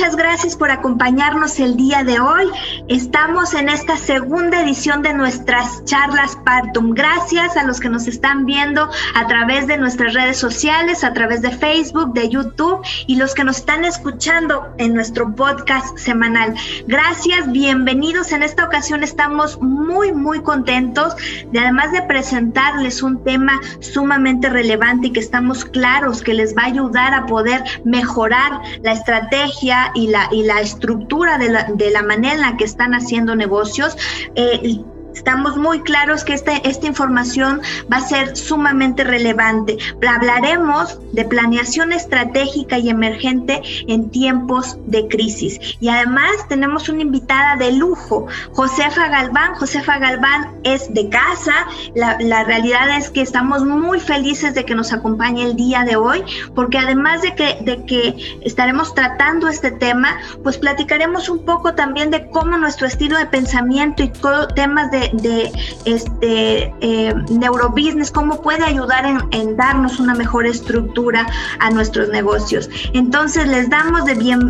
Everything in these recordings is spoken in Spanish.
muchas gracias por acompañarnos el día de hoy. Estamos en esta segunda edición de nuestras charlas Partum. Gracias a los que nos están viendo a través de nuestras redes sociales, a través de Facebook, de YouTube y los que nos están escuchando en nuestro podcast semanal. Gracias, bienvenidos. En esta ocasión estamos muy, muy contentos de además de presentarles un tema sumamente relevante y que estamos claros que les va a ayudar a poder mejorar la estrategia y la, y la estructura de la, de la manera en la que están haciendo negocios. Eh, Estamos muy claros que esta, esta información va a ser sumamente relevante. Hablaremos de planeación estratégica y emergente en tiempos de crisis. Y además tenemos una invitada de lujo, Josefa Galván. Josefa Galván es de casa. La, la realidad es que estamos muy felices de que nos acompañe el día de hoy, porque además de que, de que estaremos tratando este tema, pues platicaremos un poco también de cómo nuestro estilo de pensamiento y temas de de, este eh, neurobusiness, cómo puede ayudar en, darnos una mejor estructura a nuestros negocios. Entonces les damos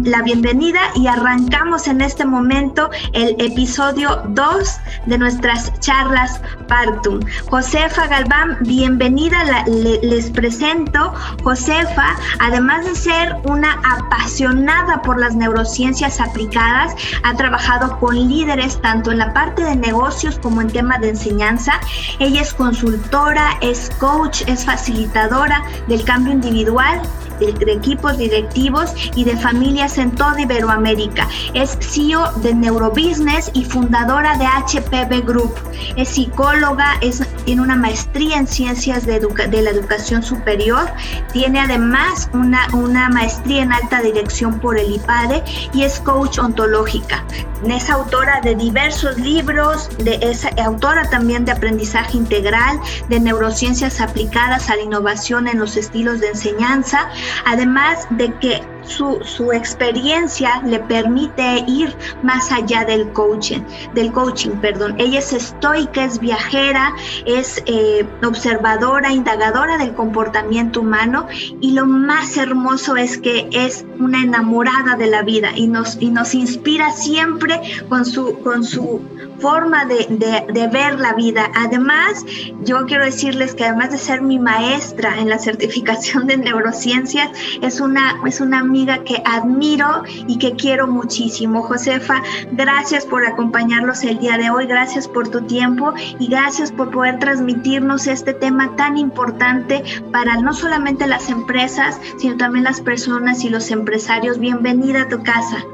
la bienvenida y arrancamos en este momento el episodio 2 de nuestras charlas Partum. Josefa Galván, bienvenida, les presento. Josefa, además de ser una apasionada por las neurociencias aplicadas, ha trabajado con líderes tanto en la parte de negocios como en tema de enseñanza. Ella es consultora, es coach, es facilitadora del cambio individual de, equipos directivos y de familias en toda Iberoamérica. Es CEO de Neurobusiness y fundadora de HPV Group. Es psicóloga, es, tiene una maestría en ciencias de, de la educación superior. Tiene además una, una maestría en alta dirección por el IPADE y es coach ontológica. Es autora de diversos libros, de, es autora también de aprendizaje integral, de neurociencias aplicadas a la innovación en los estilos de enseñanza, además de que su, su, experiencia le permite ir más allá del coaching, del coaching, perdón. Ella es estoica, es viajera, es eh, observadora, indagadora del comportamiento humano y lo más hermoso es que es una enamorada de la vida y nos, y nos inspira siempre con su, con su forma de, de, ver la vida. Además, yo quiero decirles que además de ser mi maestra en la certificación de neurociencias, es una, es una amiga que admiro y que quiero muchísimo. Josefa, gracias por acompañarnos el día de hoy, gracias por tu tiempo y gracias por poder transmitirnos este tema tan importante para no solamente las empresas, sino también las personas y los empresarios. Bienvenida a tu casa.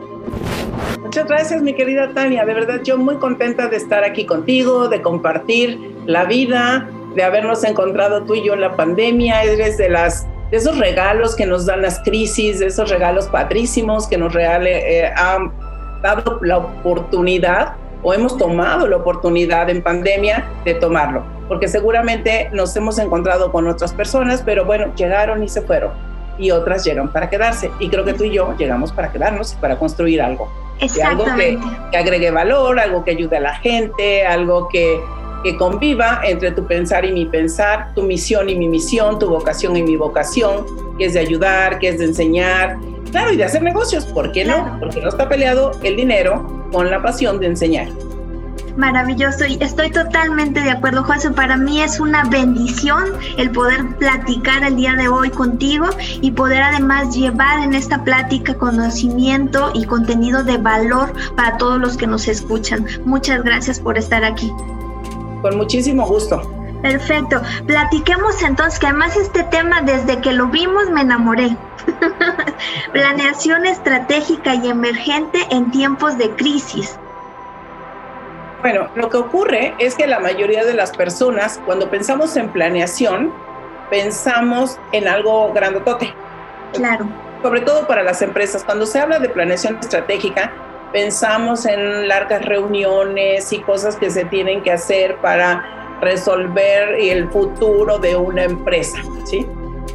Muchas gracias, mi querida Tania. De verdad, yo muy contenta de estar aquí contigo, de compartir la vida, de habernos encontrado tú y yo en la pandemia. Eres de las de esos regalos que nos dan las crisis, de esos regalos padrísimos que nos reale, eh, han dado la oportunidad o hemos tomado la oportunidad en pandemia de tomarlo, porque seguramente nos hemos encontrado con otras personas, pero bueno, llegaron y se fueron y otras llegan para quedarse. Y creo que tú y yo llegamos para quedarnos y para construir algo. Algo que, que, agregue valor, algo que ayude a la gente, algo que, que conviva entre tu pensar y mi pensar, tu misión y mi misión, tu vocación y mi vocación, que es de ayudar, que es de enseñar, claro, y de hacer negocios. ¿Por qué no? Porque no está peleado el dinero con la pasión de enseñar. Maravilloso y estoy totalmente de acuerdo, José. Para mí es una bendición el poder platicar el día de hoy contigo y poder además llevar en esta plática conocimiento y contenido de valor para todos los que nos escuchan. Muchas gracias por estar aquí. Con muchísimo gusto. Perfecto. Platiquemos entonces, que además este tema desde que lo vimos me enamoré. Planeación estratégica y emergente en tiempos de crisis. Bueno, lo que ocurre es que la mayoría de las personas, cuando pensamos en planeación, pensamos en algo grandotote. Claro. Sobre todo para las empresas. Cuando se habla de planeación estratégica, pensamos en largas reuniones y cosas que se tienen que hacer para resolver el futuro de una empresa, ¿sí?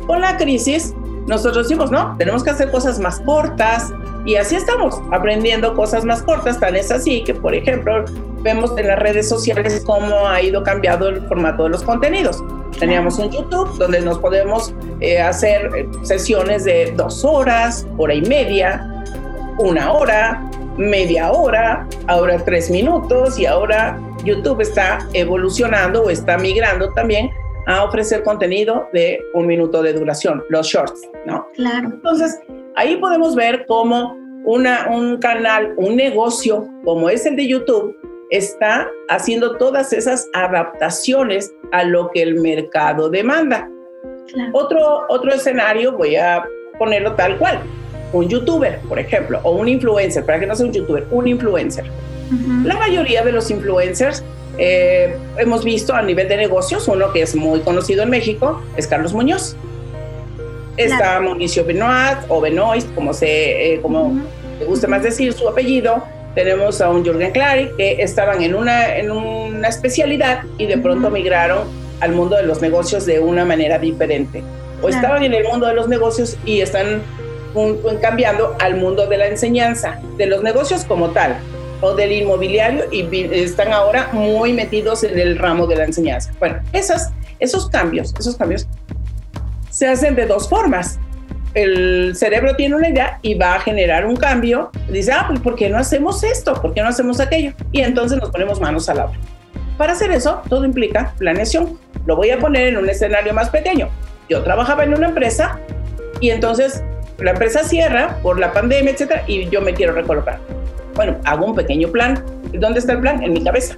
Con la crisis, nosotros decimos, no, tenemos que hacer cosas más cortas y así estamos aprendiendo cosas más cortas. Tan es así que, por ejemplo, vemos en las redes sociales cómo ha ido cambiando el formato de los contenidos. Teníamos un YouTube donde nos podemos eh, hacer sesiones de dos horas, hora y media, una hora, media hora, ahora tres minutos y ahora YouTube está evolucionando o está migrando también a ofrecer contenido de un minuto de duración, los shorts, ¿no? Claro. Entonces, ahí podemos ver cómo una, un canal, un negocio como es el de YouTube, está haciendo todas esas adaptaciones a lo que el mercado demanda. Otro, otro escenario, voy a ponerlo tal cual, un youtuber, por ejemplo, o un influencer, para que no sea un youtuber, un influencer. La mayoría de los influencers eh, hemos visto a nivel de negocios, uno que es muy conocido en México es Carlos Muñoz. Está Mauricio Benoit o Benoist, como se, eh, como te gusta más decir su apellido. Tenemos a un Jürgen Clary que estaban en una, en una especialidad y de pronto migraron al mundo de los negocios de una manera diferente. O estaban en el mundo de los negocios y están cambiando al mundo de la enseñanza, de los negocios como tal, o del inmobiliario y están ahora muy metidos en el ramo de la enseñanza. Bueno, esas, esos cambios, esos cambios se hacen de dos formas. El cerebro tiene una idea y va a generar un cambio. Dice, ah, pues ¿por qué no hacemos esto? ¿Por qué no hacemos aquello? Y entonces nos ponemos manos a la obra. Para hacer eso, todo implica planeación. Lo voy a poner en un escenario más pequeño. Yo trabajaba en una empresa y entonces la empresa cierra por la pandemia, etcétera, y yo me quiero recolocar. Bueno, hago un pequeño plan. ¿Dónde está el plan? En mi cabeza.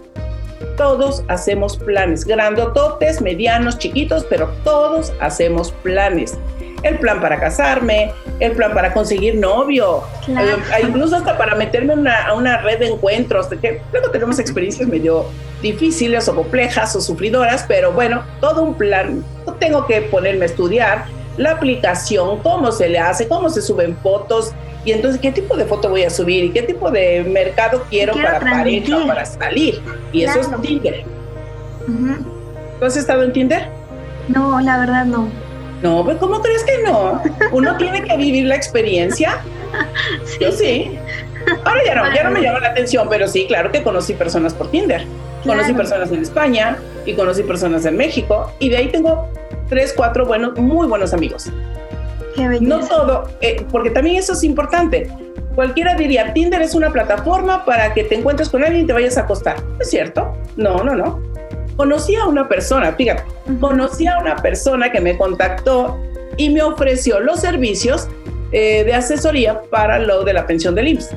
Todos hacemos planes, grandototes, medianos, chiquitos, pero todos hacemos planes. El plan para casarme, el plan para conseguir novio, eh, incluso hasta para meterme a una red de encuentros, de que luego tenemos experiencias medio difíciles o complejas o sufridoras, pero bueno, todo un plan. No tengo que ponerme a estudiar la aplicación, cómo se le hace, cómo se suben fotos, y entonces, ¿qué tipo de foto voy a subir? ¿Y qué tipo de mercado quiero, para pareja o para salir? Y eso es Tinder. ¿Tú has estado en Tinder? No, la verdad no. No, pues ¿cómo crees que no? Uno tiene que vivir la experiencia. sí. Yo sí. Ahora ya no, ya no me llama la atención, pero sí, claro que conocí personas por Tinder. Conocí personas en España y conocí personas en México y de ahí tengo tres, cuatro buenos, muy buenos amigos. No todo, eh, porque también eso es importante. Cualquiera diría, Tinder es una plataforma para que te encuentres con alguien y te vayas a acostar. ¿Es cierto? No, no, no. Conocí a una persona, fíjate, conocí a una persona que me contactó y me ofreció los servicios eh, de asesoría para lo de la pensión del IMSS.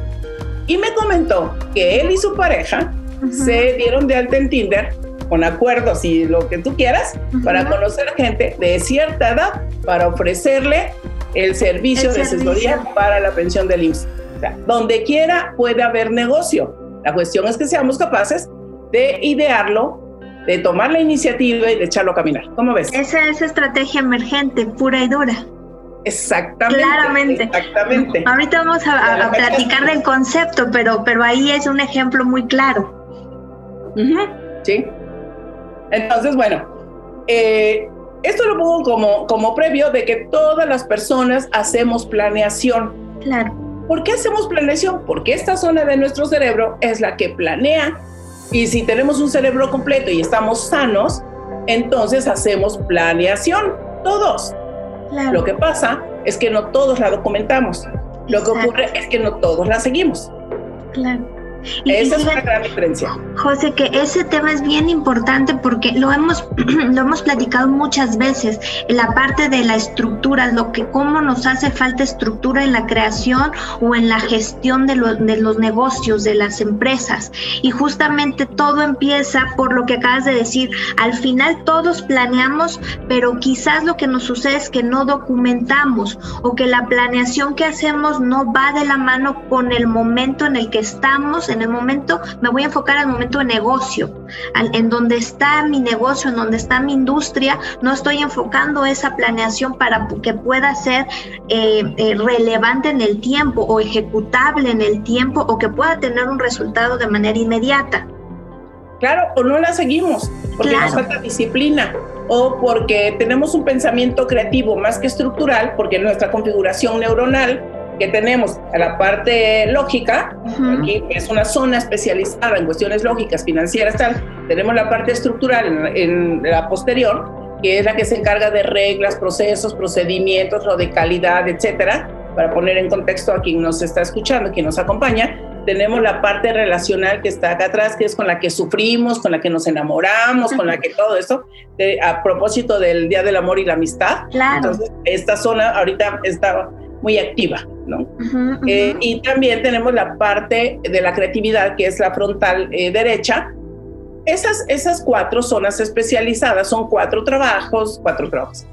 Y me comentó que él y su pareja se dieron de alta en Tinder con acuerdos y lo que tú quieras para conocer gente de cierta edad para ofrecerle el servicio de asesoría para la pensión del IMSS. O sea, donde quiera puede haber negocio. La cuestión es que seamos capaces de idearlo, de tomar la iniciativa y de echarlo a caminar. ¿Cómo ves? Esa es estrategia emergente, pura y dura. Exactamente. Claramente. Exactamente. Ahorita vamos a, platicar del concepto, pero, pero ahí es un ejemplo muy claro. Sí. Entonces, bueno, eh, esto lo pongo como, como previo de que todas las personas hacemos planeación. Claro. ¿Por qué hacemos planeación? Porque esta zona de nuestro cerebro es la que planea y si tenemos un cerebro completo y estamos sanos, entonces hacemos planeación, todos. Claro. Lo que pasa es que no todos la documentamos. Lo que ocurre es que no todos la seguimos. Claro. Esa es una gran diferencia. José, que ese tema es bien importante porque lo hemos, lo hemos platicado muchas veces, en la parte de la estructura, lo que cómo nos hace falta estructura en la creación o en la gestión de, de los negocios, de las empresas. Y justamente todo empieza por lo que acabas de decir. Al final todos planeamos, pero quizás lo que nos sucede es que no documentamos o que la planeación que hacemos no va de la mano con el momento en el que estamos, en el momento, me voy a enfocar al momento de negocio, en donde está mi negocio, en donde está mi industria, no estoy enfocando esa planeación para que pueda ser eh, eh, relevante en el tiempo o ejecutable en el tiempo o que pueda tener un resultado de manera inmediata. Claro, o no la seguimos porque nos falta disciplina o porque tenemos un pensamiento creativo más que estructural, porque nuestra configuración neuronal que tenemos a la parte lógica, aquí es una zona especializada en cuestiones lógicas, financieras, tal. Tenemos la parte estructural en, la posterior, que es la que se encarga de reglas, procesos, procedimientos, lo de calidad, etcétera. para poner en contexto a quien nos está escuchando, quien nos acompaña, tenemos la parte relacional que está acá atrás, que es con la que sufrimos, con la que nos enamoramos, con la que todo eso, a propósito del Día del Amor y la Amistad. Entonces, esta zona ahorita está muy activa, ¿no? Eh, y también tenemos la parte de la creatividad, que es la frontal eh, derecha. Esas, esas cuatro zonas especializadas son cuatro trabajos, cuatro trabajos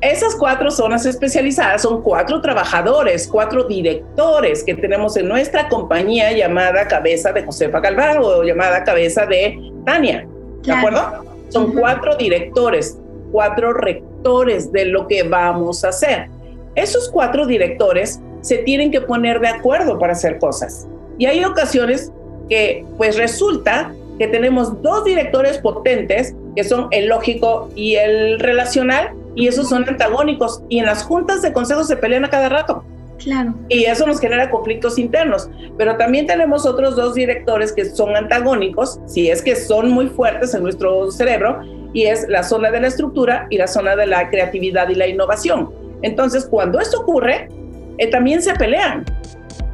esas cuatro zonas especializadas son cuatro trabajadores, cuatro directores que tenemos en nuestra compañía llamada Cabeza de Josefa Galván o llamada Cabeza de Tania. ¿De acuerdo? Son cuatro directores, cuatro rectores de lo que vamos a hacer. Esos cuatro directores se tienen que poner de acuerdo para hacer cosas. Y hay ocasiones que pues resulta que tenemos dos directores potentes, que son el lógico y el relacional, y esos son antagónicos y en las juntas de consejos se pelean a cada rato. Claro. Y eso nos genera conflictos internos. Pero también tenemos otros dos directores que son antagónicos, si es que son muy fuertes en nuestro cerebro, y es la zona de la estructura y la zona de la creatividad y la innovación. Entonces, cuando esto ocurre, eh, también se pelean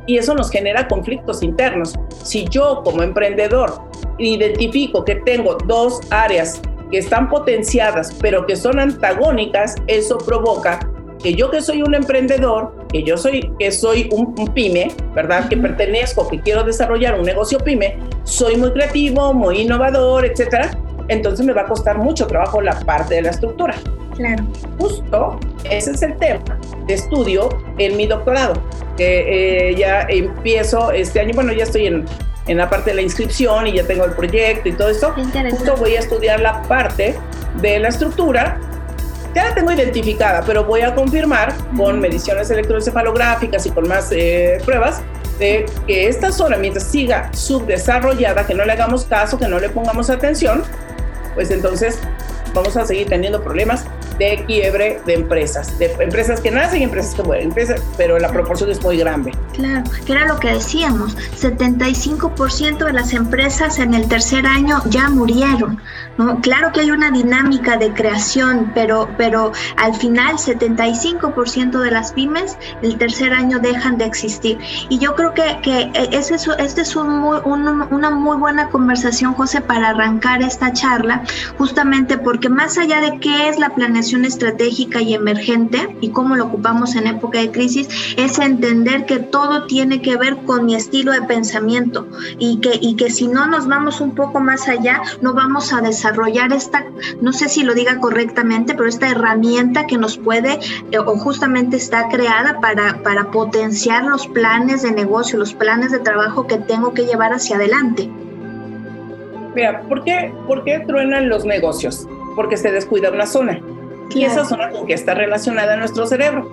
y eso nos genera conflictos internos. Si yo como emprendedor identifico que tengo dos áreas que están potenciadas, pero que son antagónicas, eso provoca que yo que soy un emprendedor, que yo soy que soy un, pyme, ¿verdad? Que pertenezco, que quiero desarrollar un negocio pyme, soy muy creativo, muy innovador, etcétera. Entonces me va a costar mucho trabajo la parte de la estructura. Claro. Justo ese es el tema de estudio en mi doctorado, que eh, ya empiezo este año, bueno, ya estoy en en la parte de la inscripción y ya tengo el proyecto y todo esto, justo voy a estudiar la parte de la estructura. Ya la tengo identificada, pero voy a confirmar con mediciones electroencefalográficas y con más eh, pruebas de que esta zona, mientras siga subdesarrollada, que no le hagamos caso, que no le pongamos atención, pues entonces vamos a seguir teniendo problemas de quiebre de empresas, de empresas que nacen y empresas que mueren, pero la proporción es muy grande. Claro, que era lo que decíamos, 75% de las empresas en el tercer año ya murieron. ¿no? Claro que hay una dinámica de creación, pero, pero al final 75% de las pymes el tercer año dejan de existir. Y yo creo que, que ese es, este es un una muy buena conversación, José, para arrancar esta charla, justamente porque más allá de qué es la planeación, estratégica y emergente y cómo lo ocupamos en época de crisis es entender que todo tiene que ver con mi estilo de pensamiento y que, y que si no nos vamos un poco más allá, no vamos a desarrollar esta, no sé si lo diga correctamente, pero esta herramienta que nos puede eh, o justamente está creada para, para potenciar los planes de negocio, los planes de trabajo que tengo que llevar hacia adelante. Mira, ¿por qué, ¿por qué truenan los negocios? Porque se descuida una zona. Y esa zona con que está relacionada a nuestro cerebro.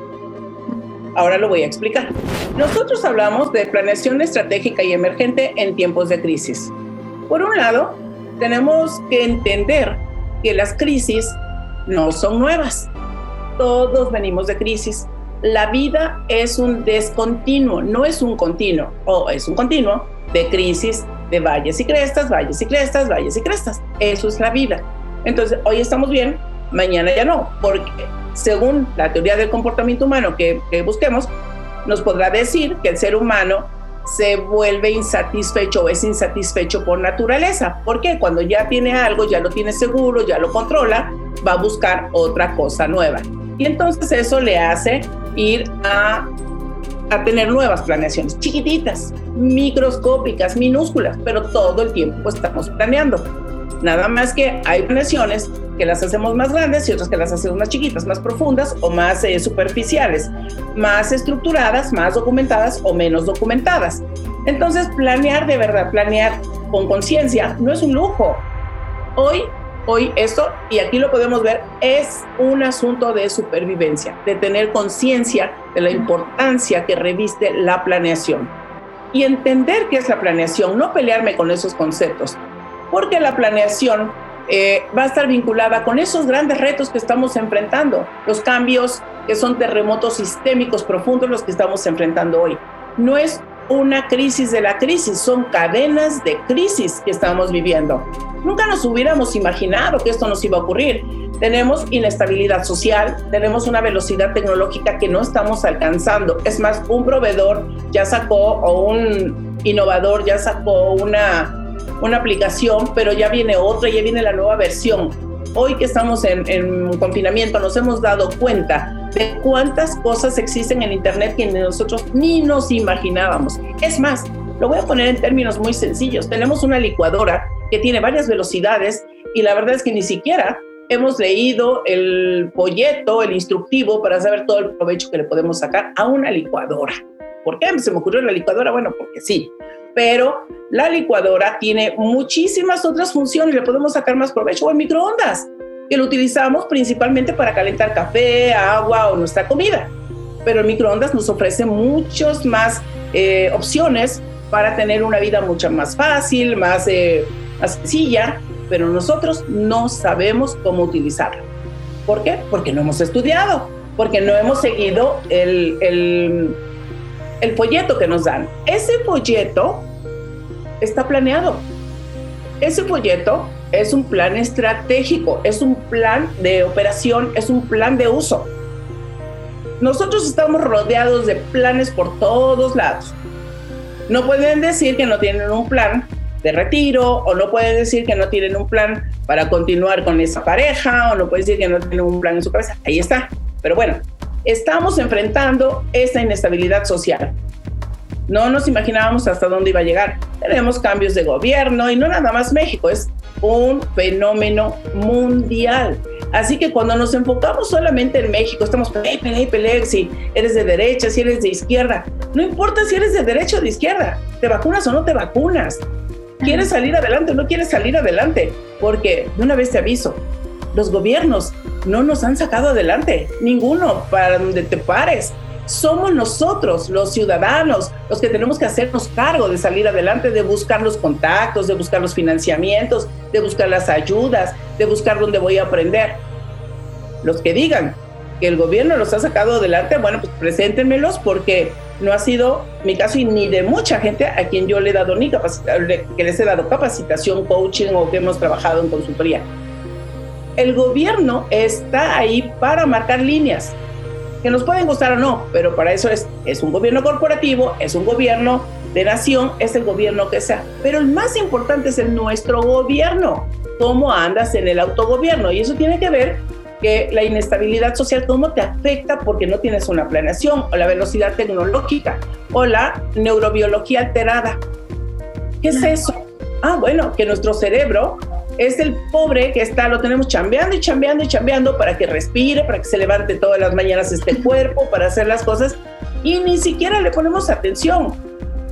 Ahora lo voy a explicar. Nosotros hablamos de planeación estratégica y emergente en tiempos de crisis. Por un lado, tenemos que entender que las crisis no son nuevas. Todos venimos de crisis. La vida es un descontinuo, no es un continuo, o es un continuo de crisis, de valles y crestas, valles y crestas, valles y crestas. Eso es la vida. Entonces, hoy estamos bien, mañana ya no, porque según la teoría del comportamiento humano que, busquemos, nos podrá decir que el ser humano se vuelve insatisfecho o es insatisfecho por naturaleza. porque Cuando ya tiene algo, ya lo tiene seguro, ya lo controla, va a buscar otra cosa nueva. Y entonces eso le hace ir a, a tener nuevas planeaciones, chiquititas, microscópicas, minúsculas, pero todo el tiempo estamos planeando. Nada más que hay planeaciones que las hacemos más grandes y otras que las hacemos más chiquitas, más profundas o más eh, superficiales, más estructuradas, más documentadas o menos documentadas. Entonces, planear de verdad, planear con conciencia, no es un lujo. Hoy, hoy esto, y aquí lo podemos ver, es un asunto de supervivencia, de tener conciencia de la importancia que reviste la planeación. Y entender qué es la planeación, no pelearme con esos conceptos, porque la planeación eh, va a estar vinculada con esos grandes retos que estamos enfrentando, los cambios que son terremotos sistémicos profundos los que estamos enfrentando hoy. No es una crisis de la crisis, son cadenas de crisis que estamos viviendo. Nunca nos hubiéramos imaginado que esto nos iba a ocurrir. tenemos inestabilidad social, tenemos una velocidad tecnológica que no estamos alcanzando. Es más, un proveedor ya sacó o un innovador ya sacó una, una aplicación, pero ya viene otra, ya viene la nueva versión. Hoy que estamos en, en confinamiento nos hemos dado cuenta de cuántas cosas existen en Internet que nosotros ni nos imaginábamos. Es más, lo voy a poner en términos muy sencillos. Tenemos una licuadora que tiene varias velocidades y la verdad es que ni siquiera hemos leído el folleto, el instructivo para saber todo el provecho que le podemos sacar a una licuadora. ¿Por qué se me ocurrió la licuadora? Bueno, porque sí. Pero la licuadora tiene muchísimas otras funciones, le podemos sacar más provecho. O el microondas, que lo utilizamos principalmente para calentar café, agua o nuestra comida. Pero el microondas nos ofrece muchas más eh, opciones para tener una vida mucho más fácil, más, eh, más sencilla pero nosotros no sabemos cómo utilizarlo. ¿Por qué? Porque no hemos estudiado, porque no hemos seguido el, el, el folleto que nos dan. Ese folleto está planeado. Ese folleto es un plan estratégico, es un plan de operación, es un plan de uso. Nosotros estamos rodeados de planes por todos lados. No pueden decir que no tienen un plan de retiro, o no puede decir que no tienen un plan para continuar con esa pareja, o no puede decir que no tienen un plan en su cabeza. Ahí está. Pero bueno, estamos enfrentando esta inestabilidad social. No nos imaginábamos hasta dónde iba a llegar. Tenemos cambios de gobierno y no nada más México, es un fenómeno mundial. Así que cuando nos enfocamos solamente en México, estamos peleé, peleé, peleé, si eres de derecha, si eres de izquierda. No importa si eres de derecha o de izquierda, te vacunas o no te vacunas. ¿Quieres salir adelante o no quieres salir adelante? Porque, de una vez te aviso, los gobiernos no nos han sacado adelante, ninguno, para donde te pares. Somos nosotros, los ciudadanos, los que tenemos que hacernos cargo de salir adelante, de buscar los contactos, de buscar los financiamientos, de buscar las ayudas, de buscar dónde voy a aprender. Los que digan que el gobierno los ha sacado adelante, bueno, pues preséntenmelos porque no ha sido mi caso y ni de mucha gente a quien yo le he dado ni que les he dado capacitación, coaching o que hemos trabajado en consultoría. El gobierno está ahí para marcar líneas, que nos pueden gustar o no, pero para eso es, es un gobierno corporativo, es un gobierno de nación, es el gobierno que sea. Pero el más importante es el nuestro gobierno, cómo andas en el autogobierno. Y eso tiene que ver que la inestabilidad social, cómo te afecta porque no tienes una planeación, o la velocidad tecnológica, o la neurobiología alterada. ¿Qué es eso? Ah, bueno, que nuestro cerebro es el pobre que está, lo tenemos chambeando y chambeando y chambeando para que respire, para que se levante todas las mañanas este cuerpo, para hacer las cosas, y ni siquiera le ponemos atención.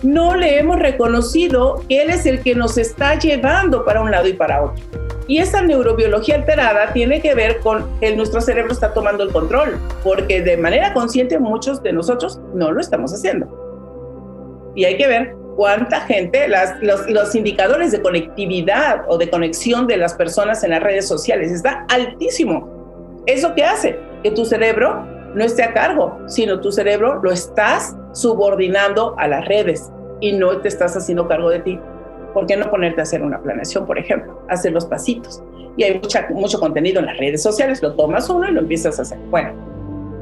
No le hemos reconocido que él es el que nos está llevando para un lado y para otro. Y esa neurobiología alterada tiene que ver con que nuestro cerebro está tomando el control, porque de manera consciente muchos de nosotros no lo estamos haciendo. Y hay que ver cuánta gente, las, los, indicadores de conectividad o de conexión de las personas en las redes sociales está altísimo. ¿Eso qué hace? Que tu cerebro no esté a cargo, sino tu cerebro lo estás subordinando a las redes y no te estás haciendo cargo de ti. ¿por qué no ponerte a hacer una planeación, por ejemplo? Hacer los pasitos. Y hay mucho contenido en las redes sociales, lo tomas uno y lo empiezas a hacer. Bueno,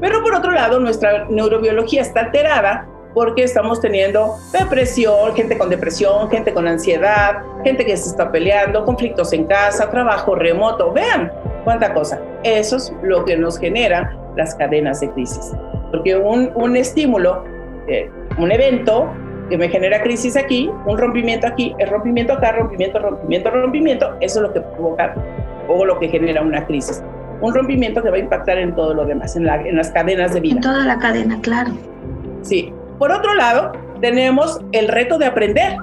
pero por otro lado, nuestra neurobiología está alterada porque estamos teniendo depresión, gente con depresión, gente con ansiedad, gente que se está peleando, conflictos en casa, trabajo remoto. Vean cuánta cosa. Eso es lo que nos genera las cadenas de crisis. Porque un, un estímulo, eh, un evento, que me genera crisis aquí, un rompimiento aquí, el rompimiento acá, rompimiento, rompimiento, rompimiento, eso es lo que provoca o lo que genera una crisis. Un rompimiento que va a impactar en todo lo demás, en, en las cadenas de vida. En toda la cadena, claro. Sí. Por otro lado, tenemos el reto de aprender,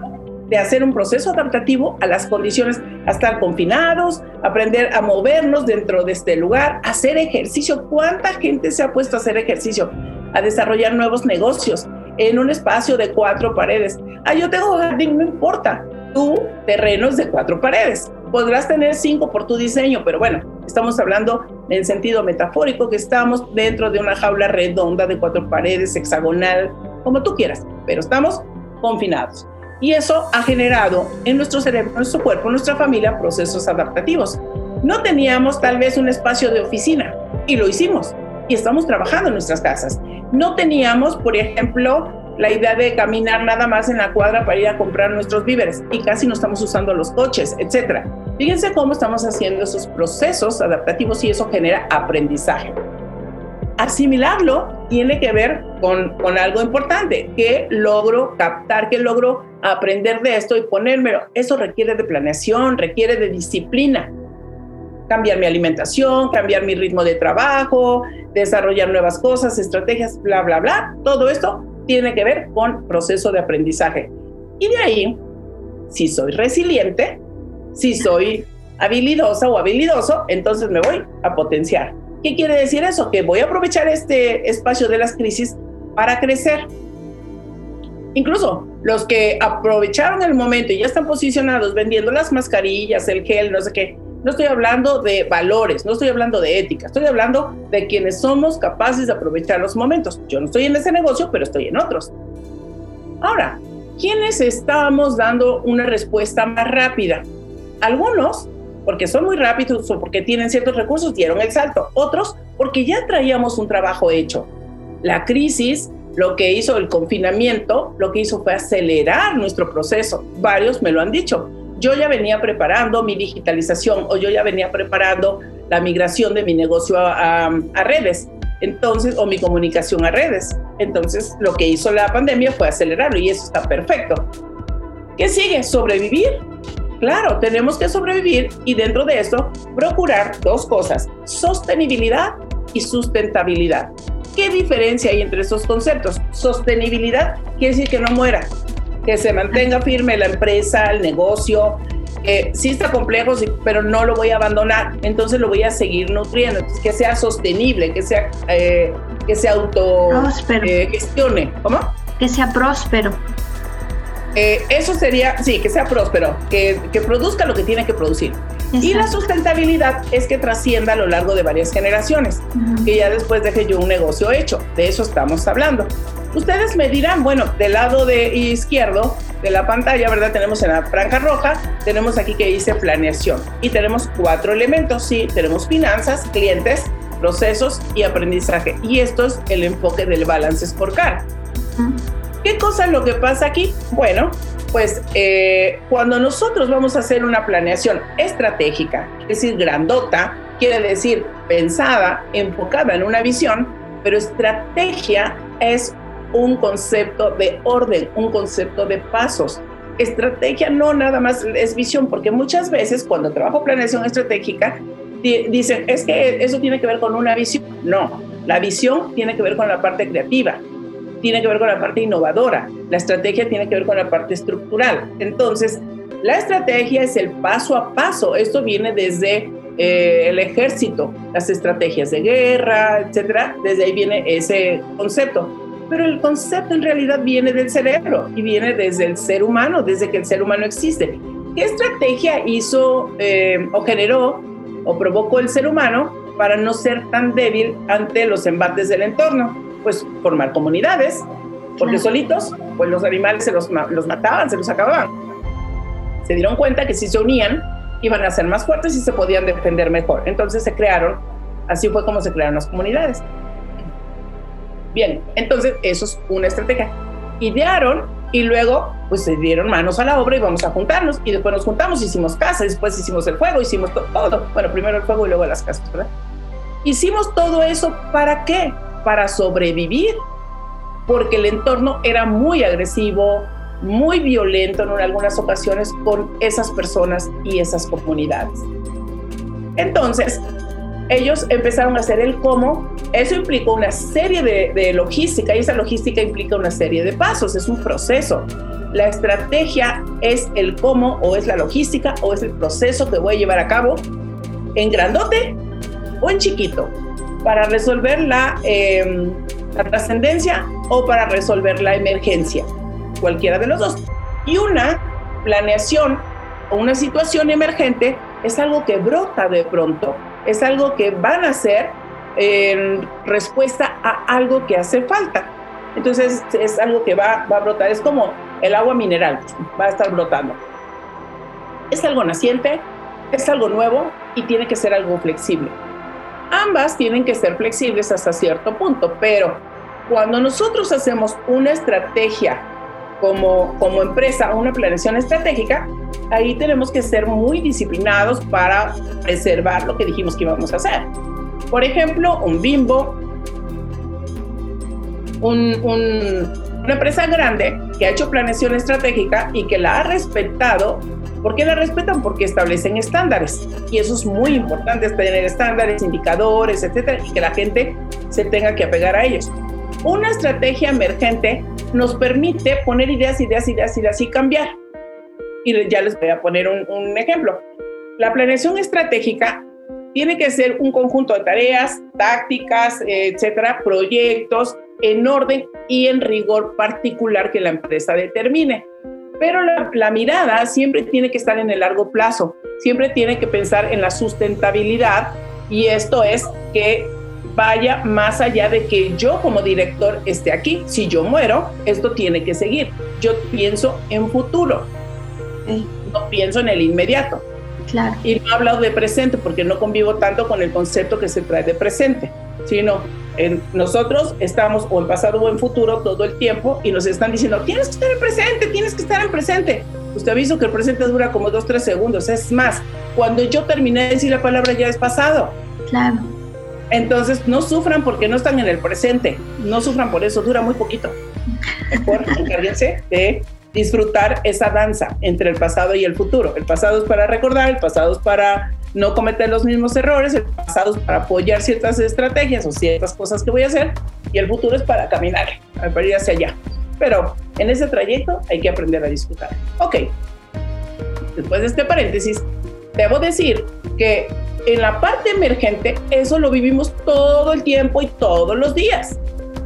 de hacer un proceso adaptativo a las condiciones, a estar confinados, aprender a movernos dentro de este lugar, hacer ejercicio. ¿Cuánta gente se ha puesto a hacer ejercicio? A desarrollar nuevos negocios, en un espacio de cuatro paredes. Ah, yo tengo jardín, no importa. Tu terreno es de cuatro paredes. Podrás tener cinco por tu diseño, pero bueno, estamos hablando en sentido metafórico que estamos dentro de una jaula redonda de cuatro paredes, hexagonal, como tú quieras, pero estamos confinados. Y eso ha generado en nuestro cerebro, en nuestro cuerpo, en nuestra familia, procesos adaptativos. No teníamos tal vez un espacio de oficina y lo hicimos y estamos trabajando en nuestras casas. No teníamos, por ejemplo, la idea de caminar nada más en la cuadra para ir a comprar nuestros víveres y casi no estamos usando los coches, etcétera. Fíjense cómo estamos haciendo esos procesos adaptativos y eso genera aprendizaje. Asimilarlo tiene que ver con, algo importante, que logro captar, que logro aprender de esto y ponérmelo. Eso requiere de planeación, requiere de disciplina. Cambiar mi alimentación, cambiar mi ritmo de trabajo, desarrollar nuevas cosas, estrategias, bla, bla, bla. Todo esto tiene que ver con proceso de aprendizaje. Y de ahí, si soy resiliente, si soy habilidosa o habilidoso, entonces me voy a potenciar. ¿Qué quiere decir eso? Que voy a aprovechar este espacio de las crisis para crecer. Incluso los que aprovecharon el momento y ya están posicionados vendiendo las mascarillas, el gel, no sé qué, no estoy hablando de valores, no estoy hablando de ética, estoy hablando de quienes somos capaces de aprovechar los momentos. Yo no estoy en ese negocio, pero estoy en otros. Ahora, ¿quiénes estamos dando una respuesta más rápida? Algunos, porque son muy rápidos o porque tienen ciertos recursos, dieron el salto. Otros, porque ya traíamos un trabajo hecho. La crisis, lo que hizo el confinamiento, lo que hizo fue acelerar nuestro proceso. Varios me lo han dicho yo ya venía preparando mi digitalización o yo ya venía preparando la migración de mi negocio a, redes, entonces, o mi comunicación a redes. Entonces, lo que hizo la pandemia fue acelerarlo y eso está perfecto. ¿Qué sigue? Sobrevivir. Claro, tenemos que sobrevivir y dentro de esto procurar dos cosas, sostenibilidad y sustentabilidad. ¿Qué diferencia hay entre esos conceptos? Sostenibilidad quiere decir que no muera, que se mantenga firme la empresa, el negocio. Eh, sí está complejo, pero no lo voy a abandonar, entonces lo voy a seguir nutriendo, que sea sostenible, que sea, eh, que sea auto eh, gestione. ¿Cómo? Que sea próspero. Eh, eso sería, sí, que sea próspero, que, que produzca lo que tiene que producir. Y la sustentabilidad es que trascienda a lo largo de varias generaciones, que ya después deje yo un negocio hecho. De eso estamos hablando. Ustedes me dirán, bueno, del lado de izquierdo de la pantalla, ¿verdad? Tenemos en la franja roja, tenemos aquí que dice planeación y tenemos cuatro elementos, sí, tenemos finanzas, clientes, procesos y aprendizaje. Y esto es el enfoque del balance scorecard. ¿Qué cosa es lo que pasa aquí? Bueno, pues eh, cuando nosotros vamos a hacer una planeación estratégica, es decir, grandota, quiere decir pensada, enfocada en una visión, pero estrategia es un concepto de orden, un concepto de pasos. Estrategia no nada más es visión, porque muchas veces cuando trabajo planeación estratégica, dicen, es que eso tiene que ver con una visión. No, la visión tiene que ver con la parte creativa, tiene que ver con la parte innovadora, la estrategia tiene que ver con la parte estructural. Entonces, la estrategia es el paso a paso. Esto viene desde eh, el ejército, las estrategias de guerra, etcétera. Desde ahí viene ese concepto pero el concepto en realidad viene del cerebro y viene desde el ser humano, desde que el ser humano existe. ¿Qué estrategia hizo eh, o generó o provocó el ser humano para no ser tan débil ante los embates del entorno? Pues formar comunidades, porque solitos, pues los animales se los, los mataban, se los acababan. Se dieron cuenta que si se unían, iban a ser más fuertes y se podían defender mejor. Entonces se crearon, así fue como se crearon las comunidades. Bien, entonces eso es una estrategia. Idearon y luego pues se dieron manos a la obra y vamos a juntarnos y después nos juntamos, hicimos casa, después hicimos el fuego, hicimos todo. Bueno, primero el fuego y luego las casas, ¿verdad? Hicimos todo eso para qué? Para sobrevivir, porque el entorno era muy agresivo, muy violento en algunas ocasiones con esas personas y esas comunidades. Entonces, ellos empezaron a hacer el cómo. Eso implicó una serie de, logística y esa logística implica una serie de pasos, es un proceso. La estrategia es el cómo o es la logística o es el proceso que voy a llevar a cabo en grandote o en chiquito para resolver la, em, la trascendencia o para resolver la emergencia, cualquiera de los dos. Y una planeación o una situación emergente es algo que brota de pronto es algo que van a hacer en respuesta a algo que hace falta. Entonces es algo que va, va a brotar, es como el agua mineral, va a estar brotando. Es algo naciente, es algo nuevo y tiene que ser algo flexible. Ambas tienen que ser flexibles hasta cierto punto, pero cuando nosotros hacemos una estrategia como, como empresa, una planeación estratégica, ahí tenemos que ser muy disciplinados para preservar lo que dijimos que íbamos a hacer. Por ejemplo, un bimbo, una empresa grande que ha hecho planeación estratégica y que la ha respetado. ¿Por qué la respetan? Porque establecen estándares. Y eso es muy importante, tener estándares, indicadores, etcétera, y que la gente se tenga que apegar a ellos. Una estrategia emergente nos permite poner ideas, ideas, ideas, ideas y cambiar. Y ya les voy a poner un, ejemplo. La planeación estratégica tiene que ser un conjunto de tareas, tácticas, etcétera, proyectos en orden y en rigor particular que la empresa determine. Pero la, la, mirada siempre tiene que estar en el largo plazo, siempre tiene que pensar en la sustentabilidad y esto es que vaya más allá de que yo como director esté aquí. Si yo muero, esto tiene que seguir. Yo pienso en futuro, no pienso en el inmediato. Claro. Y no he hablado de presente porque no convivo tanto con el concepto que se trae de presente, sino en nosotros estamos o en pasado o en futuro todo el tiempo y nos están diciendo, tienes que estar en presente, tienes que estar en presente. Usted aviso que el presente dura como dos, tres segundos. Es más, cuando yo terminé de decir la palabra ya es pasado. Claro. Entonces, no sufran porque no están en el presente. No sufran por eso, dura muy poquito. Mejor encárguense de disfrutar esa danza entre el pasado y el futuro. El pasado es para recordar, el pasado es para no cometer los mismos errores, el pasado es para apoyar ciertas estrategias o ciertas cosas que voy a hacer y el futuro es para caminar, para ir hacia allá. Pero en ese trayecto hay que aprender a disfrutar. Ok, después de este paréntesis, debo decir que en la parte emergente, eso lo vivimos todo el tiempo y todos los días.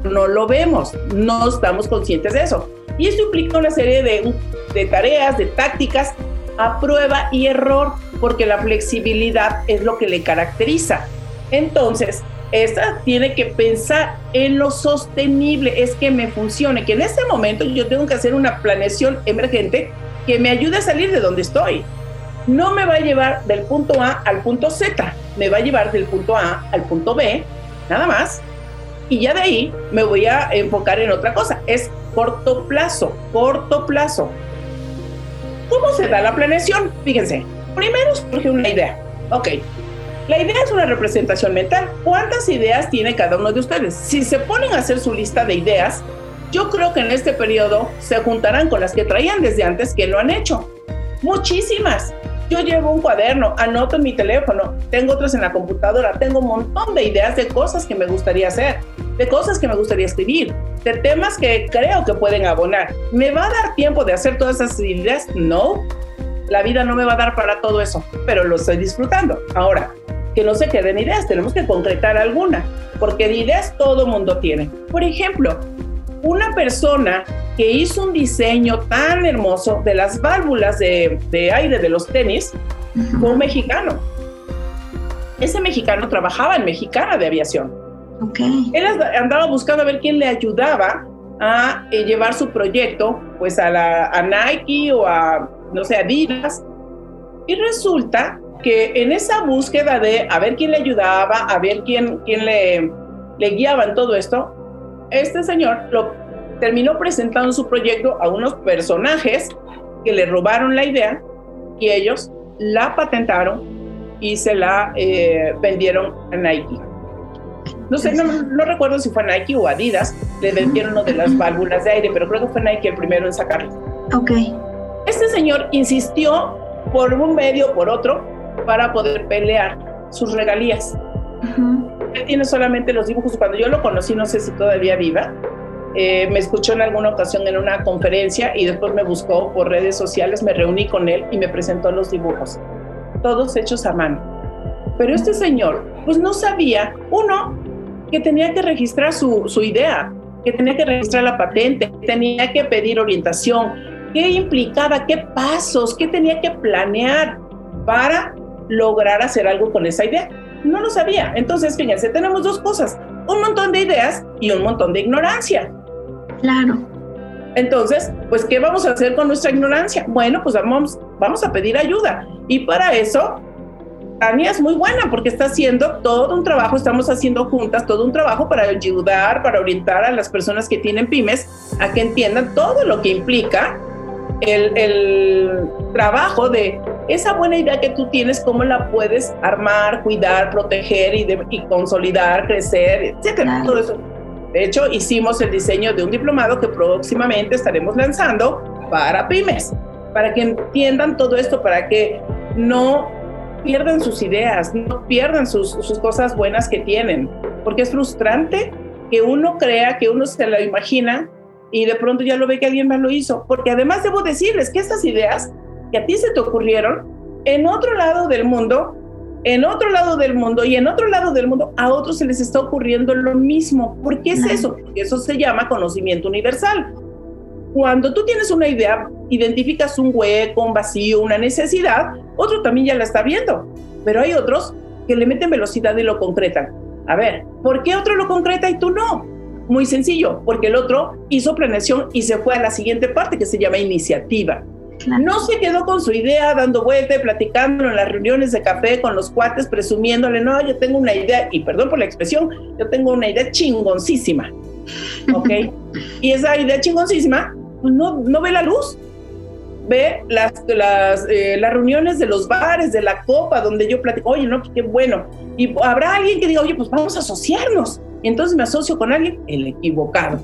No lo vemos, no estamos conscientes de eso. Y esto implica una serie de, de tareas, de tácticas a prueba y error, porque la flexibilidad es lo que le caracteriza. Entonces, esta tiene que pensar en lo sostenible, es que me funcione, que en este momento yo tengo que hacer una planeación emergente que me ayude a salir de donde estoy no me va a llevar del punto A al punto Z, me va a llevar del punto A al punto B, nada más. Y ya de ahí me voy a enfocar en otra cosa. Es corto plazo, corto plazo. ¿Cómo se da la planeación? Fíjense, primero surge una idea. Ok, la idea es una representación mental. ¿Cuántas ideas tiene cada uno de ustedes? Si se ponen a hacer su lista de ideas, yo creo que en este periodo se juntarán con las que traían desde antes que lo han hecho. Muchísimas. Yo llevo un cuaderno, anoto en mi teléfono, tengo otros en la computadora, tengo un montón de ideas de cosas que me gustaría hacer, de cosas que me gustaría escribir, de temas que creo que pueden abonar. ¿Me va a dar tiempo de hacer todas esas ideas? No. La vida no me va a dar para todo eso, pero lo estoy disfrutando. Ahora, que no se queden ideas, tenemos que concretar alguna, porque de ideas todo mundo tiene. Por ejemplo, una persona que hizo un diseño tan hermoso de las válvulas de, aire de los tenis fue un mexicano. Ese mexicano trabajaba en Mexicana de Aviación. Okay. Él andaba buscando a ver quién le ayudaba a eh, llevar su proyecto pues a, la, a Nike o a, no sé, Adidas. Y resulta que en esa búsqueda de a ver quién le ayudaba, a ver quién, quién le, le guiaba en todo esto, este señor lo terminó presentando su proyecto a unos personajes que le robaron la idea y ellos la patentaron y se la eh, vendieron a Nike. No sé, no, recuerdo si fue Nike o Adidas, le vendieron uno de las válvulas de aire, pero creo que fue Nike el primero en sacarlo. Ok. Este señor insistió por un medio o por otro para poder pelear sus regalías. Él tiene solamente los dibujos. Cuando yo lo conocí, no sé si todavía viva, eh, me escuchó en alguna ocasión en una conferencia y después me buscó por redes sociales, me reuní con él y me presentó los dibujos, todos hechos a mano. Pero este señor, pues no sabía, uno, que tenía que registrar su, su idea, que tenía que registrar la patente, tenía que pedir orientación, qué implicaba, qué pasos, qué tenía que planear para lograr hacer algo con esa idea. No lo sabía. Entonces, fíjense, tenemos dos cosas, un montón de ideas y un montón de ignorancia. Claro. Entonces, pues, ¿qué vamos a hacer con nuestra ignorancia? Bueno, pues vamos, vamos a pedir ayuda. Y para eso, Tania es muy buena porque está haciendo todo un trabajo, estamos haciendo juntas todo un trabajo para ayudar, para orientar a las personas que tienen pymes a que entiendan todo lo que implica el, el trabajo de esa buena idea que tú tienes, cómo la puedes armar, cuidar, proteger y, y consolidar, crecer, etcétera. Todo eso. De hecho, hicimos el diseño de un diplomado que próximamente estaremos lanzando para pymes, para que entiendan todo esto, para que no pierdan sus ideas, no pierdan sus, sus cosas buenas que tienen, porque es frustrante que uno crea, que uno se lo imagina y de pronto ya lo ve que alguien más lo hizo, porque además debo decirles que estas ideas que a ti se te ocurrieron, en otro lado del mundo, en otro lado del mundo y en otro lado del mundo a otros se les está ocurriendo lo mismo. ¿Por qué es eso? Porque eso se llama conocimiento universal. Cuando tú tienes una idea, identificas un hueco, un vacío, una necesidad, otro también ya la está viendo. Pero hay otros que le meten velocidad y lo concretan. A ver, ¿por qué otro lo concreta y tú no? Muy sencillo, porque el otro hizo planeación y se fue a la siguiente parte que se llama iniciativa. No se quedó con su idea dando vuelta y platicando en las reuniones de café con los cuates, presumiéndole, no, yo tengo una idea, y perdón por la expresión, yo tengo una idea chingoncísima. ¿Ok? y esa idea chingoncísima, no, no ve la luz. Ve las, eh, las reuniones de los bares, de la copa, donde yo platico, oye, no, pues qué bueno. Y habrá alguien que diga, oye, pues vamos a asociarnos. Y entonces me asocio con alguien, el equivocado.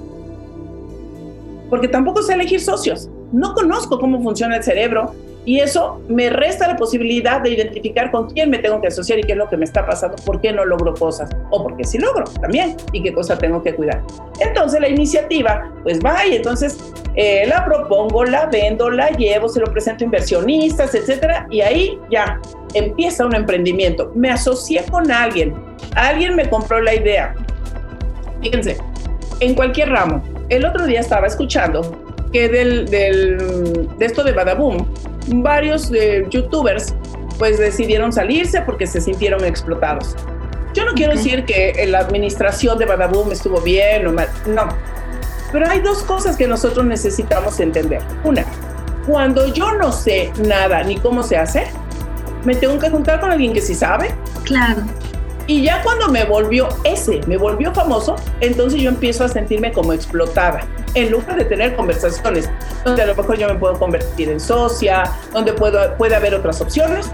Porque tampoco sé elegir socios no conozco cómo funciona el cerebro y eso me resta la posibilidad de identificar con quién me tengo que asociar y qué es lo que me está pasando, por qué no logro cosas o por qué sí logro también y qué cosa tengo que cuidar. Entonces la iniciativa, pues va y entonces eh, la propongo, la vendo, la llevo, se lo presento a inversionistas, etcétera, y ahí ya empieza un emprendimiento. Me asocié con alguien, alguien me compró la idea. Fíjense, en cualquier ramo. El otro día estaba escuchando que del, del, de esto de Badaboom, varios eh, youtubers pues decidieron salirse porque se sintieron explotados. Yo no quiero decir que la administración de Badaboom estuvo bien o mal, no. Pero hay dos cosas que nosotros necesitamos entender. Una, cuando yo no sé nada ni cómo se hace, me tengo que juntar con alguien que sí sabe. Claro. Y ya cuando me volvió ese, me volvió famoso, entonces yo empiezo a sentirme como explotada. En lugar de tener conversaciones donde a lo mejor yo me puedo convertir en socia, donde puedo, puede haber otras opciones,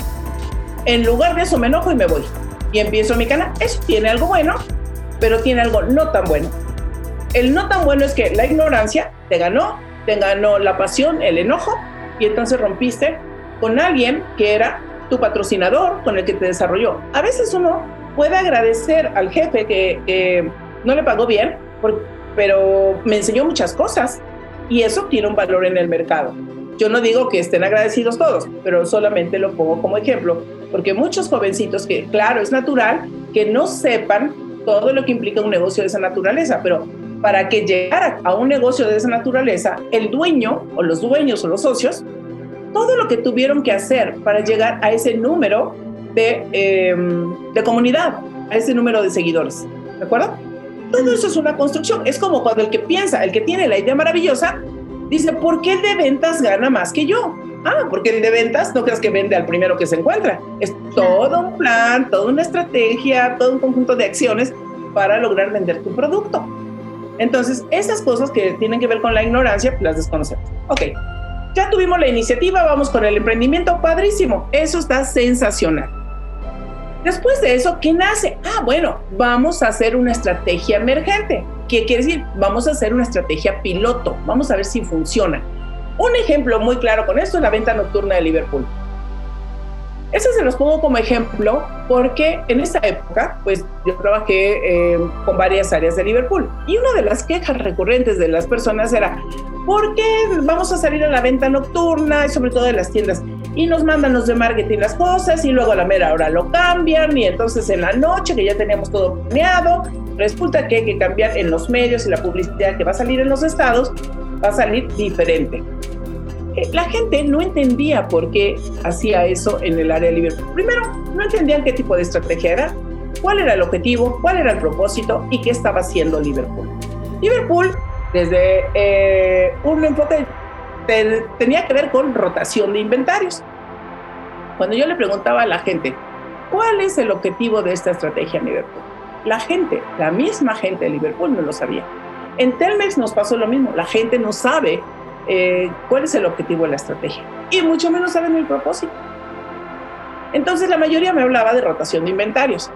en lugar de eso me enojo y me voy. Y empiezo mi canal. Eso tiene algo bueno, pero tiene algo no tan bueno. El no tan bueno es que la ignorancia te ganó, te ganó la pasión, el enojo, y entonces rompiste con alguien que era tu patrocinador, con el que te desarrolló. A veces uno puede agradecer al jefe que no le pagó bien, pero me enseñó muchas cosas y eso tiene un valor en el mercado. Yo no digo que estén agradecidos todos, pero solamente lo pongo como ejemplo, porque muchos jovencitos que, claro, es natural que no sepan todo lo que implica un negocio de esa naturaleza, pero para que llegara a un negocio de esa naturaleza, el dueño o los dueños o los socios, todo lo que tuvieron que hacer para llegar a ese número Em, de, comunidad, a ese número de seguidores. ¿De acuerdo? Todo eso es una construcción. Es como cuando el que piensa, el que tiene la idea maravillosa, dice, ¿por qué el de ventas gana más que yo? Ah, porque el de ventas no creas que vende al primero que se encuentra. Es todo un plan, toda una estrategia, todo un conjunto de acciones para lograr vender tu producto. Entonces, esas cosas que tienen que ver con la ignorancia, las desconocemos. Ok, ya tuvimos la iniciativa, vamos con el emprendimiento, padrísimo. Eso está sensacional. Después de eso, ¿qué nace? Ah, bueno, vamos a hacer una estrategia emergente. ¿Qué quiere decir? Vamos a hacer una estrategia piloto. Vamos a ver si funciona. Un ejemplo muy claro con esto es la venta nocturna de Liverpool. Eso se los pongo como ejemplo porque en esa época, pues yo trabajé eh, con varias áreas de Liverpool y una de las quejas recurrentes de las personas era, ¿por qué vamos a salir a la venta nocturna y sobre todo de las tiendas? Y nos mandan los de marketing las cosas y luego a la mera hora lo cambian y entonces en la noche que ya teníamos todo planeado, resulta que hay que cambiar en los medios y la publicidad que va a salir en los estados va a salir diferente la gente no entendía por qué hacía eso en el área Liverpool. Primero, no entendían qué tipo de estrategia era, cuál era el objetivo, cuál era el propósito y qué estaba haciendo Liverpool. Liverpool, desde eh, un enfoque, tenía que ver con rotación de inventarios. Cuando yo le preguntaba a la gente, ¿Cuál es el objetivo de esta estrategia en Liverpool? La gente, la misma gente de Liverpool no lo sabía. En Telmex nos pasó lo mismo. La gente no sabe eh, cuál es el objetivo de la estrategia y mucho menos saben el propósito. Entonces la mayoría me hablaba de rotación de inventarios.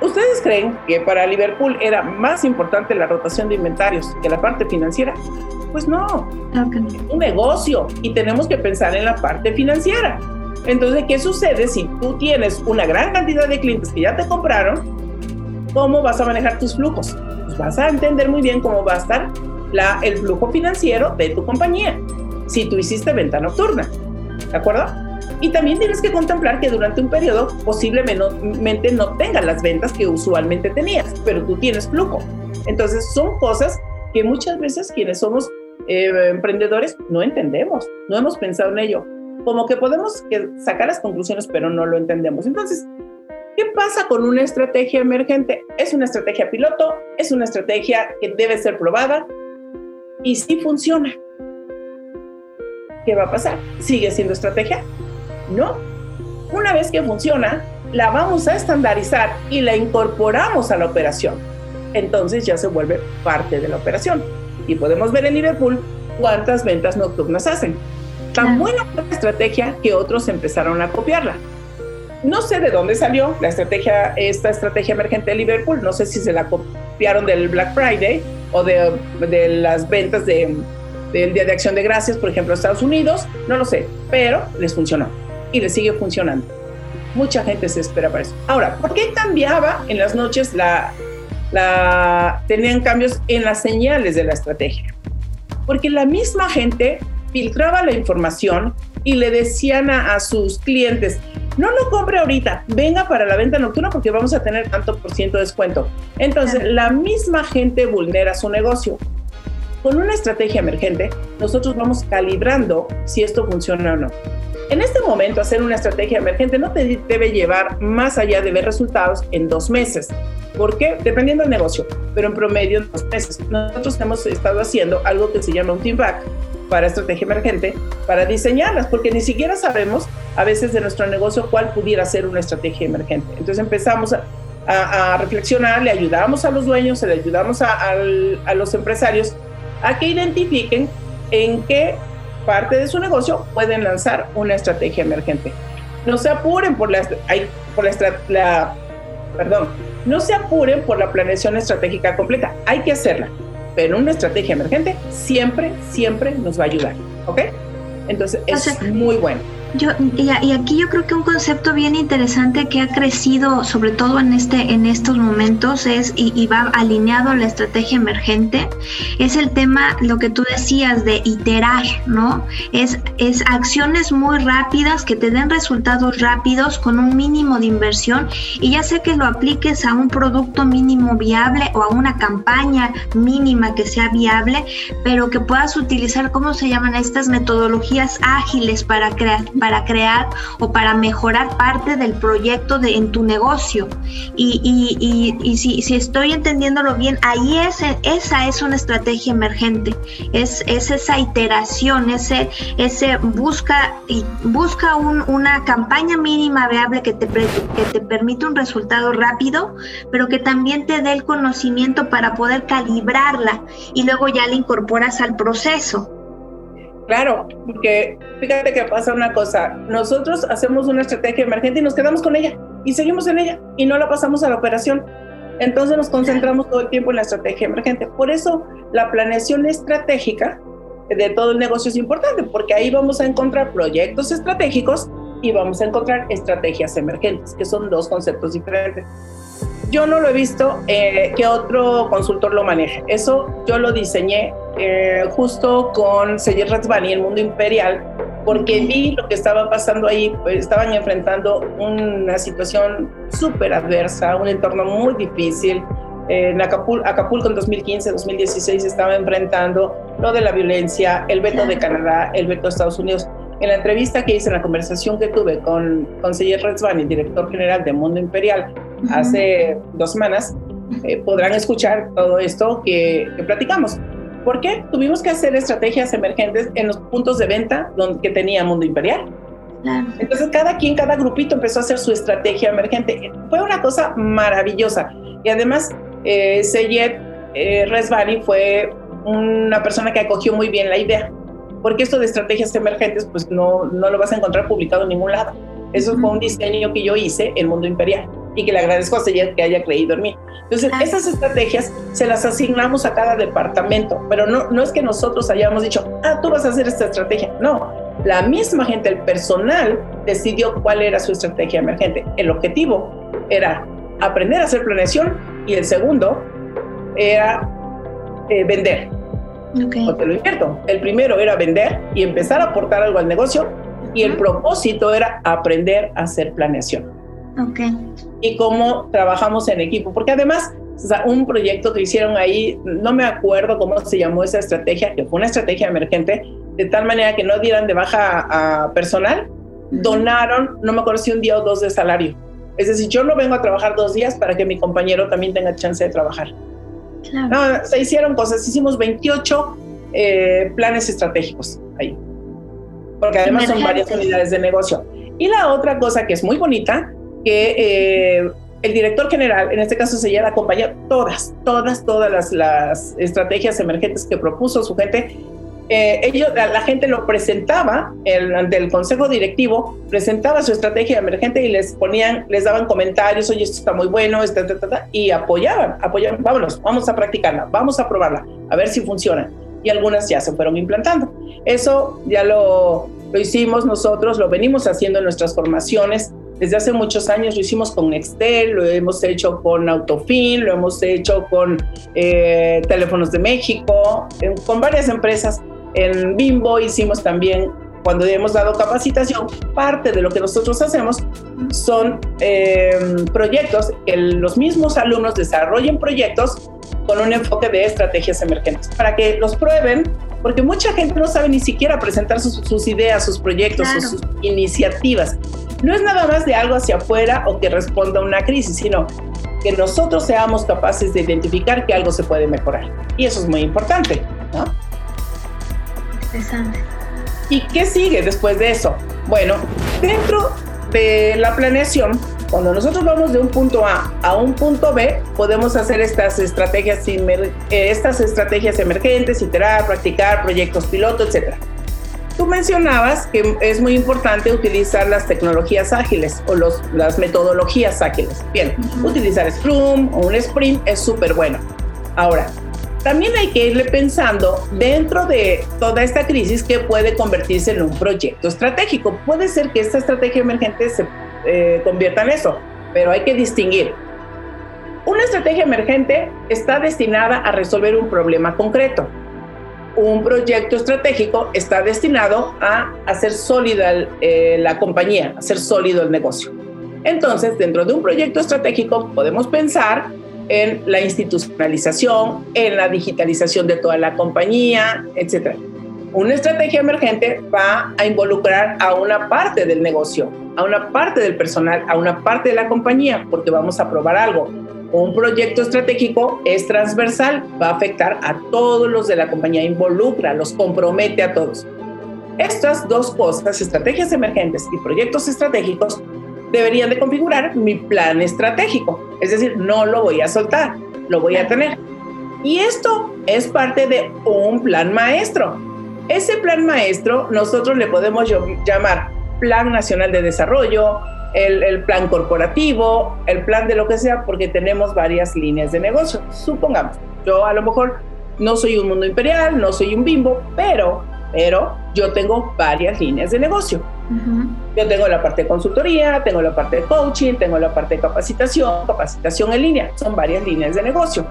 ¿Ustedes creen que para Liverpool era más importante la rotación de inventarios que la parte financiera? Pues no, es un negocio y tenemos que pensar en la parte financiera. Entonces, ¿qué sucede si tú tienes una gran cantidad de clientes que ya te compraron? ¿Cómo vas a manejar tus flujos? Pues vas a entender muy bien cómo va a estar la, el flujo financiero de tu compañía si tú hiciste venta nocturna. ¿De acuerdo? Y también tienes que contemplar que durante un periodo posiblemente no tengas las ventas que usualmente tenías, pero tú tienes flujo. Entonces son cosas que muchas veces quienes somos eh, emprendedores no entendemos, no hemos pensado en ello. Como que podemos sacar las conclusiones, pero no lo entendemos. Entonces, ¿qué pasa con una estrategia emergente? Es una estrategia piloto, es una estrategia que debe ser probada y si funciona. ¿Qué va a pasar? ¿Sigue siendo estrategia? No. Una vez que funciona, la vamos a estandarizar y la incorporamos a la operación. Entonces ya se vuelve parte de la operación. Y podemos ver en Liverpool cuántas ventas nocturnas hacen. Tan buena fue la estrategia que otros empezaron a copiarla. No sé de dónde salió la estrategia, esta estrategia emergente de Liverpool. No sé si se la copiaron del Black Friday o de, de las ventas de, del Día de Acción de Gracias, por ejemplo, Estados Unidos. No lo sé, pero les funcionó y le sigue funcionando. Mucha gente se espera para eso. Ahora, ¿por qué cambiaba en las noches la, la, tenían cambios en las señales de la estrategia? Porque la misma gente filtraba la información y le decían a, sus clientes, no lo compre ahorita, venga para la venta nocturna porque vamos a tener tanto por ciento de descuento. Entonces, la misma gente vulnera su negocio. Con una estrategia emergente, nosotros vamos calibrando si esto funciona o no. En este momento, hacer una estrategia emergente no te debe llevar más allá de ver resultados en dos meses. ¿Por qué? Dependiendo del negocio, pero en promedio en dos meses. Nosotros hemos estado haciendo algo que se llama un team back para estrategia emergente, para diseñarlas, porque ni siquiera sabemos a veces de nuestro negocio cuál pudiera ser una estrategia emergente. Entonces empezamos a, reflexionar, le ayudamos a los dueños, le ayudamos a, a los empresarios a que identifiquen en qué parte de su negocio, pueden lanzar una estrategia emergente. No se apuren por la, por la, perdón, no se apuren por la planeación estratégica completa. Hay que hacerla, pero una estrategia emergente siempre, siempre nos va a ayudar. ¿Ok? Entonces es muy bueno. Yo, y, aquí yo creo que un concepto bien interesante que ha crecido, sobre todo en, este, en estos momentos, es y, va alineado a la estrategia emergente, es el tema, lo que tú decías, de iterar, ¿no? Es, es acciones muy rápidas que te den resultados rápidos con un mínimo de inversión y ya sé que lo apliques a un producto mínimo viable o a una campaña mínima que sea viable, pero que puedas utilizar, ¿cómo se llaman estas metodologías ágiles para crear? para crear o para mejorar parte del proyecto de, en tu negocio. Y, y, y, si, si, estoy entendiéndolo bien, ahí es, esa es una estrategia emergente, es, es esa iteración, ese, ese busca, busca un, una campaña mínima viable que te, que te permite un resultado rápido, pero que también te dé el conocimiento para poder calibrarla y luego ya la incorporas al proceso. Claro, porque fíjate que pasa una cosa, nosotros hacemos una estrategia emergente y nos quedamos con ella y seguimos en ella y no la pasamos a la operación. Entonces nos concentramos todo el tiempo en la estrategia emergente. Por eso la planeación estratégica de todo el negocio es importante, porque ahí vamos a encontrar proyectos estratégicos y vamos a encontrar estrategias emergentes, que son dos conceptos diferentes. Yo no lo he visto eh, que otro consultor lo maneje. Eso yo lo diseñé eh, justo con Seyer Ratzbani, el mundo imperial, porque vi lo que estaba pasando ahí, pues, estaban enfrentando una situación súper adversa, un entorno muy difícil. en Acapulco, Acapulco en 2015, 2016 estaba enfrentando lo de la violencia, el veto de Canadá, el veto de Estados Unidos. En la entrevista que hice, en la conversación que tuve con, con Seyer Ratzbani, director general de Mundo Imperial, hace dos semanas, eh, podrán escuchar todo esto que, que platicamos. ¿Por qué? Tuvimos que hacer estrategias emergentes en los puntos de venta donde, que tenía Mundo Imperial. Entonces cada quien, cada grupito empezó a hacer su estrategia emergente. Fue una cosa maravillosa. Y además, eh, Seyed eh, Resbani fue una persona que acogió muy bien la idea, porque esto de estrategias emergentes, pues no, no lo vas a encontrar publicado en ningún lado. Eso fue un diseño que yo hice en Mundo Imperial y que le agradezco a Seyed que haya creído en mí. Entonces, esas estrategias se las asignamos a cada departamento, pero no, no es que nosotros hayamos dicho, ah, tú vas a hacer esta estrategia. No, la misma gente, el personal, decidió cuál era su estrategia emergente. El objetivo era aprender a hacer planeación y el segundo era eh, vender. Okay. O te lo invierto. El primero era vender y empezar a aportar algo al negocio y el propósito era aprender a hacer planeación. Okay. Y cómo trabajamos en equipo, porque además un proyecto que hicieron ahí, no me acuerdo cómo se llamó esa estrategia, que fue una estrategia emergente, de tal manera que no dieran de baja a personal, donaron, no me acuerdo si un día o dos de salario. Es decir, yo no vengo a trabajar dos días para que mi compañero también tenga chance de trabajar. No, se hicieron cosas, hicimos 28 eh, planes estratégicos ahí, porque además son varias unidades de negocio. Y la otra cosa que es muy bonita, que eh, el director general, en este caso se llama compañía, todas, todas, todas las, las estrategias emergentes que propuso su gente, eh, ellos, la, gente lo presentaba el, ante el consejo directivo, presentaba su estrategia emergente y les ponían, les daban comentarios, oye, esto está muy bueno, está, y apoyaban, apoyaban, vámonos, vamos a practicarla, vamos a probarla, a ver si funciona. Y algunas ya se fueron implantando. Eso ya lo, lo hicimos nosotros, lo venimos haciendo en nuestras formaciones. Desde hace muchos años lo hicimos con Nextel, lo hemos hecho con Autofin, lo hemos hecho con eh, Teléfonos de México, con varias empresas en Bimbo hicimos también, cuando hemos dado capacitación, parte de lo que nosotros hacemos son em, proyectos, que los mismos alumnos desarrollen proyectos con un enfoque de estrategias emergentes, para que los prueben, porque mucha gente no sabe ni siquiera presentar sus, ideas, sus proyectos, sus iniciativas. No es nada más de algo hacia afuera o que responda a una crisis, sino que nosotros seamos capaces de identificar que algo se puede mejorar. Y eso es muy importante. ¿no? ¿Y qué sigue después de eso? Bueno, dentro de la planeación, cuando nosotros vamos de un punto A a un punto B, podemos hacer estas estrategias, eh, estas estrategias emergentes, iterar, practicar, proyectos piloto, etc. Tú mencionabas que es muy importante utilizar las tecnologías ágiles o los, las metodologías ágiles. Bien, utilizar Scrum o un Sprint es súper bueno. Ahora, también hay que irle pensando dentro de toda esta crisis que puede convertirse en un proyecto estratégico. Puede ser que esta estrategia emergente se eh, convierta en eso, pero hay que distinguir. Una estrategia emergente está destinada a resolver un problema concreto. Un proyecto estratégico está destinado a hacer sólida eh, la compañía, hacer sólido el negocio. Entonces, dentro de un proyecto estratégico podemos pensar en la institucionalización, en la digitalización de toda la compañía, etc. Una estrategia emergente va a involucrar a una parte del negocio, a una parte del personal, a una parte de la compañía, porque vamos a probar algo. Un proyecto estratégico es transversal, va a afectar a todos los de la compañía, involucra, los compromete a todos. Estas dos cosas, estrategias emergentes y proyectos estratégicos, deberían de configurar mi plan estratégico. Es decir, no lo voy a soltar, lo voy a tener. Y esto es parte de un plan maestro. Ese plan maestro nosotros le podemos llamar Plan Nacional de Desarrollo, el, el, plan corporativo, el plan de lo que sea, porque tenemos varias líneas de negocio. Supongamos, yo a lo mejor no soy un mundo imperial, no soy un bimbo, pero, pero yo tengo varias líneas de negocio. Yo tengo la parte de consultoría, tengo la parte de coaching, tengo la parte de capacitación, capacitación en línea, son varias líneas de negocio.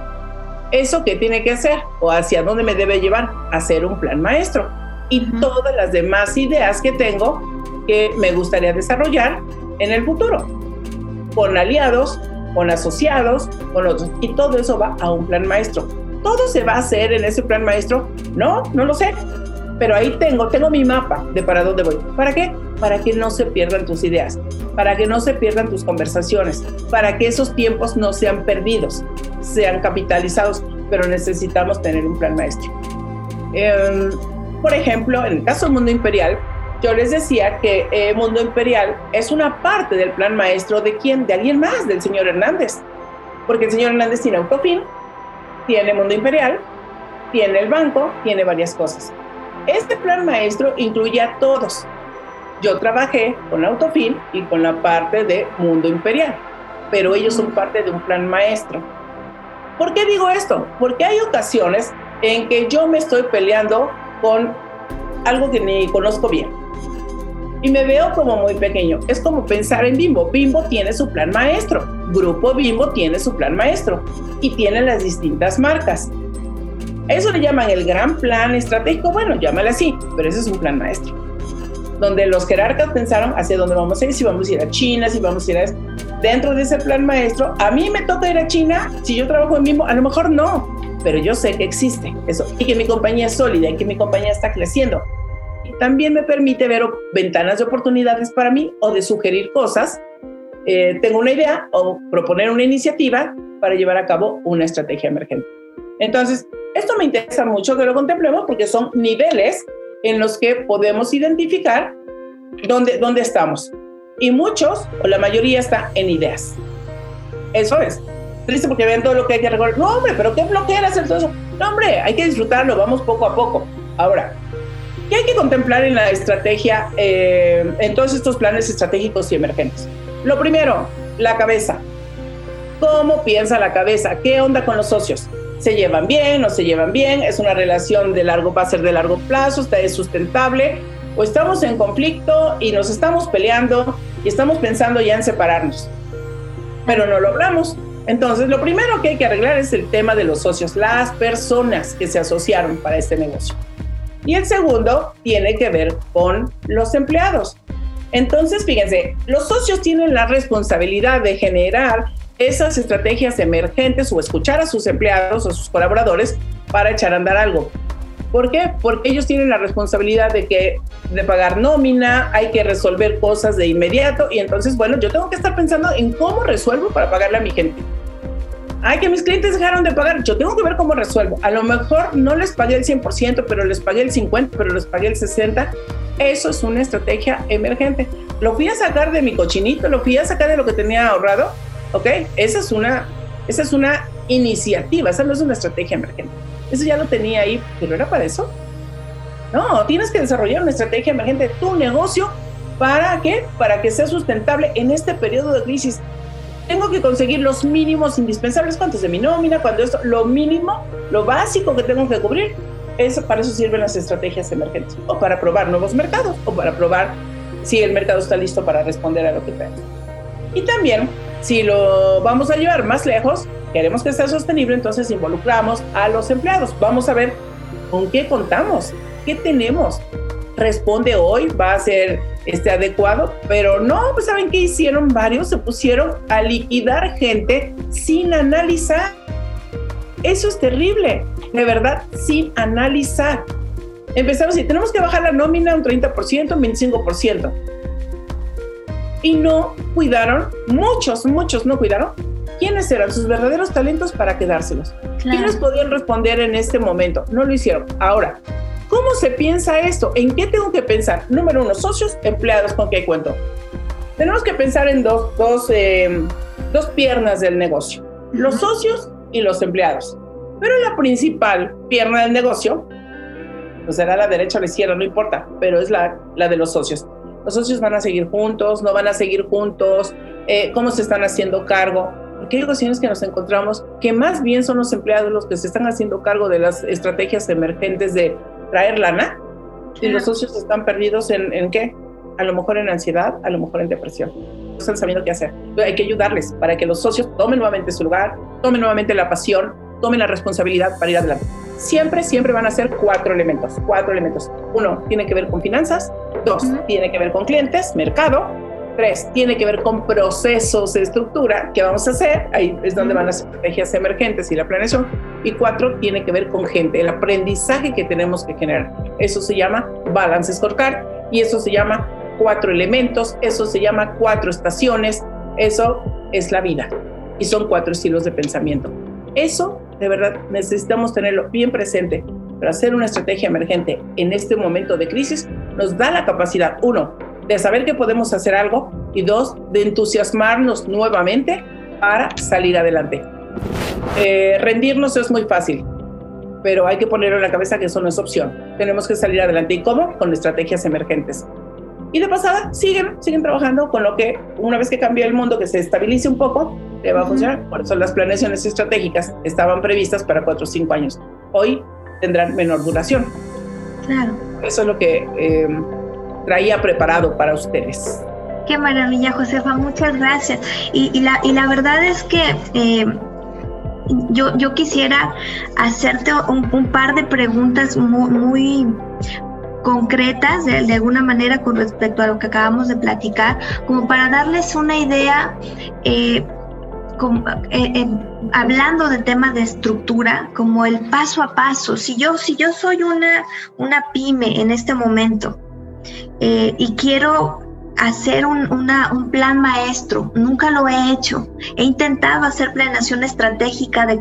¿Eso qué tiene que hacer? ¿O hacia dónde me debe llevar? Hacer un plan maestro. Y todas las demás ideas que tengo que me gustaría desarrollar en el futuro. Con aliados, con asociados, con otros. Y todo eso va a un plan maestro. ¿Todo se va a hacer en ese plan maestro? No, no lo sé pero ahí tengo, tengo mi mapa de para dónde voy. ¿Para qué? Para que no se pierdan tus ideas, para que no se pierdan tus conversaciones, para que esos tiempos no sean perdidos, sean capitalizados, pero necesitamos tener un plan maestro. Em, por ejemplo, en el caso del mundo imperial, yo les decía que eh, Mundo Imperial es una parte del plan maestro de quién, de alguien más, del señor Hernández. Porque el señor Hernández tiene Autofin, tiene Mundo Imperial, tiene el banco, tiene varias cosas. Este plan maestro incluye a todos. Yo trabajé con Autofin y con la parte de Mundo Imperial, pero ellos son parte de un plan maestro. ¿Por qué digo esto? Porque hay ocasiones en que yo me estoy peleando con algo que ni conozco bien. Y me veo como muy pequeño. Es como pensar en Bimbo. Bimbo tiene su plan maestro. Grupo Bimbo tiene su plan maestro. Y tiene las distintas marcas. Eso le llaman el gran plan estratégico. Bueno, llámale así, pero ese es un plan maestro. Donde los jerarcas pensaron hacia dónde vamos a ir, si vamos a ir a China, si vamos a ir a... Dentro de ese plan maestro, a mí me toca ir a China, si yo trabajo en Bimbo, a lo mejor no, pero yo sé que existe eso y que mi compañía es sólida y que mi compañía está creciendo. Y también me permite ver ventanas de oportunidades para mí o de sugerir cosas. Eh, tengo una idea o proponer una iniciativa para llevar a cabo una estrategia emergente. Entonces, esto me interesa mucho que lo contemplemos porque son niveles en los que podemos identificar dónde, dónde estamos. Y muchos, o la mayoría, está en ideas. Eso es triste porque ven todo lo que hay que recordar. No, hombre, pero ¿qué bloquea hacer todo eso? No, hombre, hay que disfrutarlo, vamos poco a poco. Ahora, ¿qué hay que contemplar en la estrategia, eh, en todos estos planes estratégicos y emergentes? Lo primero, la cabeza. ¿Cómo piensa la cabeza? ¿Qué onda con los socios? ¿Se llevan bien? ¿No se llevan bien? ¿Es una relación de largo, plazo? ¿Está es sustentable? ¿O estamos en conflicto y nos estamos peleando y estamos pensando ya en separarnos? Pero no lo hablamos entonces, lo primero que hay que arreglar es el tema de los socios, las personas que se asociaron para este negocio. Y el segundo tiene que ver con los empleados. Entonces, fíjense, los socios tienen la responsabilidad de generar esas estrategias emergentes o escuchar a sus empleados o sus colaboradores para echar a andar algo. ¿Por qué? Porque ellos tienen la responsabilidad de que de pagar nómina, hay que resolver cosas de inmediato y entonces, bueno, yo tengo que estar pensando en cómo resuelvo para pagarle a mi gente. Ay, que mis clientes dejaron de pagar, yo tengo que ver cómo resuelvo. A lo mejor no les pagué el 100%, pero les pagué el 50%, pero les pagué el 60%. Eso es una estrategia emergente. Lo fui a sacar de mi cochinito, lo fui a sacar de lo que tenía ahorrado, ¿ok? Esa es una, esa es una iniciativa, esa no es una estrategia emergente. Eso ya lo tenía ahí, pero era para eso. No, tienes que desarrollar una estrategia emergente de tu negocio. ¿Para qué? Para que sea sustentable en este periodo de crisis. Tengo que conseguir los mínimos indispensables. ¿Cuántos de mi nómina? Cuando esto, lo mínimo, lo básico que tengo que cubrir. Eso, para eso sirven las estrategias emergentes. O para probar nuevos mercados. O para probar si el mercado está listo para responder a lo que tengo. Y también, si lo vamos a llevar más lejos, queremos que sea sostenible, entonces involucramos a los empleados. Vamos a ver con qué contamos, qué tenemos. Responde hoy, va a ser este adecuado, pero no, pues saben qué hicieron varios, se pusieron a liquidar gente sin analizar. Eso es terrible, de verdad, sin analizar. Empezamos y tenemos que bajar la nómina un 30%, un 25%. Y no cuidaron, muchos, muchos no cuidaron quiénes eran sus verdaderos talentos para quedárselos. ¿Quiénes podían responder en este momento? No lo hicieron. Ahora, ¿cómo se piensa esto? ¿En qué tengo que pensar? Número uno, socios, empleados, ¿con qué cuento? Tenemos que pensar en dos, dos, em, dos piernas del negocio, los socios y los empleados. Pero la principal pierna del negocio, pues será la derecha o la izquierda, no importa, pero es la, la de los socios. Los socios van a seguir juntos, no van a seguir juntos, eh, cómo se están haciendo cargo porque hay ocasiones que nos encontramos que más bien son los empleados los que se están haciendo cargo de las estrategias emergentes de traer lana y los socios están perdidos en, en qué? A lo mejor en ansiedad, a lo mejor en depresión. No están sabiendo qué hacer. Hay que ayudarles para que los socios tomen nuevamente su lugar, tomen nuevamente la pasión, tomen la responsabilidad para ir adelante. Siempre, siempre van a ser cuatro elementos. Cuatro elementos. Uno, tiene que ver con finanzas. Dos, tiene que ver con clientes, mercado. Tres, tiene que ver con procesos de estructura que vamos a hacer. Ahí es donde van las estrategias emergentes y la planeación. Y cuatro, tiene que ver con gente, el aprendizaje que tenemos que generar. Eso se llama balance scorecard y eso se llama cuatro elementos, eso se llama cuatro estaciones, eso es la vida. Y son cuatro estilos de pensamiento. Eso, de verdad, necesitamos tenerlo bien presente para hacer una estrategia emergente en este momento de crisis nos da la capacidad, uno, de saber que podemos hacer algo y dos, de entusiasmarnos nuevamente para salir adelante. Eh, rendirnos es muy fácil, pero hay que ponerlo en la cabeza que eso no es opción. Tenemos que salir adelante. ¿Y cómo? Con estrategias emergentes. Y de pasada, siguen, siguen trabajando con lo que una vez que cambie el mundo, que se estabilice un poco, te va a funcionar. Por eso las planeaciones estratégicas estaban previstas para cuatro o cinco años. Hoy tendrán menor duración. Claro. Eso es lo que eh, traía preparado para ustedes. Qué maravilla, Josefa, muchas gracias. Y, la, y la verdad es que eh, yo, yo quisiera hacerte un, par de preguntas muy, concretas de, alguna manera con respecto a lo que acabamos de platicar, como para darles una idea, eh, eh, eh, hablando del tema de estructura, como el paso a paso. Si yo, si yo soy una, una pyme en este momento y quiero hacer un, un, plan maestro, nunca lo he hecho. He intentado hacer planeación estratégica de,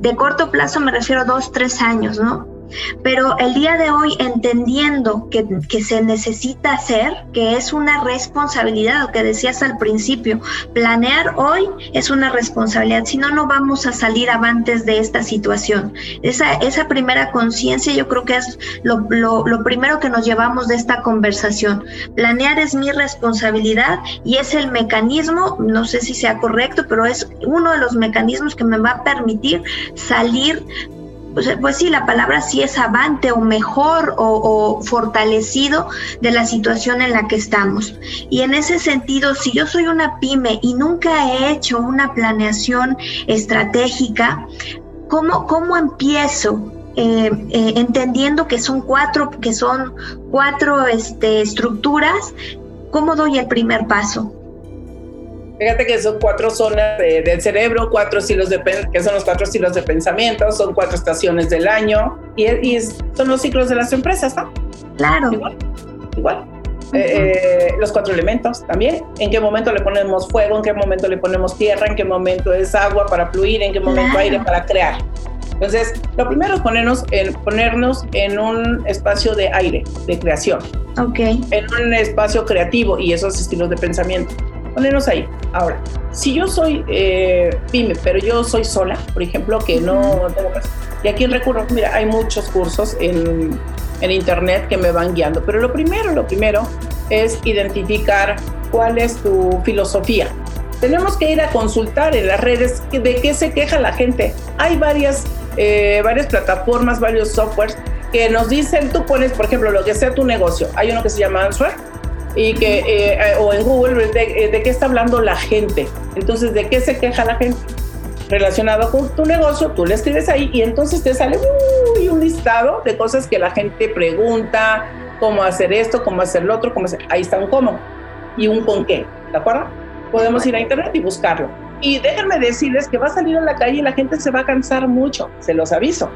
de corto plazo, me refiero a dos, tres años, ¿no? Pero el día de hoy, entendiendo que, se necesita hacer, que es una responsabilidad, lo que decías al principio, planear hoy es una responsabilidad, si no, no vamos a salir avantes de esta situación. Esa, esa primera conciencia yo creo que es lo, lo primero que nos llevamos de esta conversación. Planear es mi responsabilidad y es el mecanismo, no sé si sea correcto, pero es uno de los mecanismos que me va a permitir salir pues, sí, la palabra sí es avante o mejor o, fortalecido de la situación en la que estamos. Y en ese sentido, si yo soy una pyme y nunca he hecho una planeación estratégica, ¿cómo, cómo empiezo? Eh, eh, entendiendo que son cuatro, que son cuatro este, estructuras, ¿cómo doy el primer paso? Fíjate que son cuatro zonas del cerebro, cuatro estilos de que son los cuatro estilos de pensamiento, son cuatro estaciones del año y, son los ciclos de las empresas, ¿no? Claro. Igual. Eh, eh, los cuatro elementos también. En qué momento le ponemos fuego, en qué momento le ponemos tierra, en qué momento es agua para fluir, en qué momento aire para crear. Entonces, lo primero es ponernos en, ponernos en un espacio de aire, de creación. Ok. En un espacio creativo y esos estilos de pensamiento ponernos ahí. Ahora, si yo soy eh, pyme, pero yo soy sola, por ejemplo, que no tengo y aquí recurro, mira, hay muchos cursos en, en internet que me van guiando, pero lo primero, lo primero es identificar cuál es tu filosofía. Tenemos que ir a consultar en las redes de qué se queja la gente. Hay varias, eh, varias plataformas, varios softwares que nos dicen, tú pones, por ejemplo, lo que sea tu negocio. Hay uno que se llama Answer, y que, eh, eh, o en Google, eh, de, qué está hablando la gente. Entonces, ¿de qué se queja la gente? Relacionado con tu negocio, tú le escribes ahí y entonces te sale un listado de cosas que la gente pregunta, cómo hacer esto, cómo hacer lo otro, cómo hacer. Ahí está un cómo y un con qué, ¿de acuerdo? Podemos ir a internet y buscarlo. Y déjenme decirles que va a salir a la calle y la gente se va a cansar mucho, se los aviso.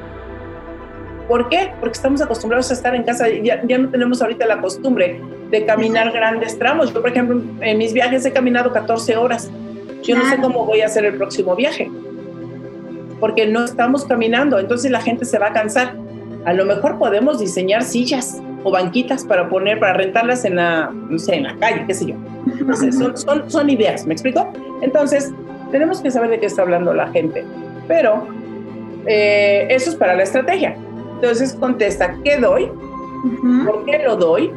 ¿Por qué? Porque estamos acostumbrados a estar en casa, ya, ya no tenemos ahorita la costumbre de caminar grandes tramos. Yo, por ejemplo, en mis viajes he caminado 14 horas. Yo no sé cómo voy a hacer el próximo viaje, porque no estamos caminando, entonces la gente se va a cansar. A lo mejor podemos diseñar sillas o banquitas para poner, para rentarlas en la, no sé, en la calle, qué sé yo. son, son, son ideas, ¿me explico? Entonces, tenemos que saber de qué está hablando la gente, pero eh, eso es para la estrategia. Entonces contesta, ¿qué doy? ¿Por qué lo doy?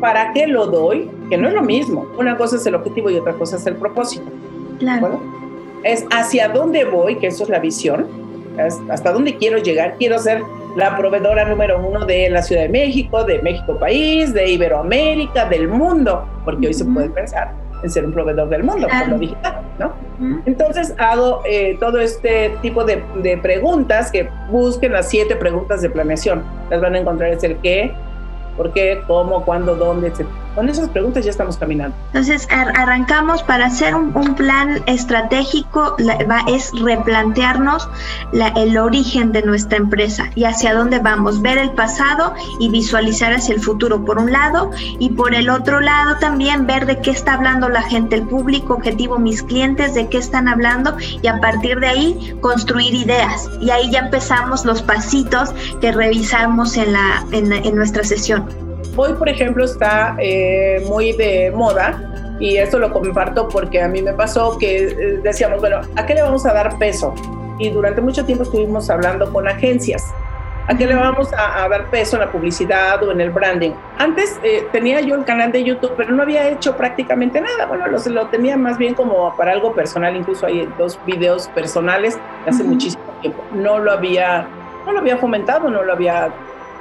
¿Para qué lo doy? Que no es lo mismo. Una cosa es el objetivo y otra cosa es el propósito. Claro. es hacia dónde voy, que eso es la visión, hasta dónde quiero llegar. Quiero ser la proveedora número uno de la Ciudad de México, de México País, de Iberoamérica, del mundo, porque hoy se puede pensar en ser un proveedor del mundo por lo digital, ¿no? Entonces hago eh, todo este tipo de, de, preguntas que busquen las siete preguntas de planeación. Las van a encontrar es el qué, por qué, cómo, cuándo, dónde, etc. Con esas preguntas ya estamos caminando. Entonces, arrancamos para hacer un, plan estratégico, es replantearnos el origen de nuestra empresa y hacia dónde vamos, ver el pasado y visualizar hacia el futuro, por un lado, y por el otro lado también ver de qué está hablando la gente, el público objetivo, mis clientes, de qué están hablando y a partir de ahí construir ideas. Y ahí ya empezamos los pasitos que revisamos en, la, en nuestra sesión. Hoy, por ejemplo, está eh, muy de moda y esto lo comparto porque a mí me pasó que eh, decíamos, bueno, ¿a qué le vamos a dar peso? Y durante mucho tiempo estuvimos hablando con agencias. ¿A qué le vamos a, dar peso en la publicidad o en el branding? Antes eh, tenía yo el canal de YouTube, pero no había hecho prácticamente nada. Bueno, lo, lo, tenía más bien como para algo personal. Incluso hay dos videos personales hace muchísimo tiempo. No lo había, no lo había fomentado, no lo había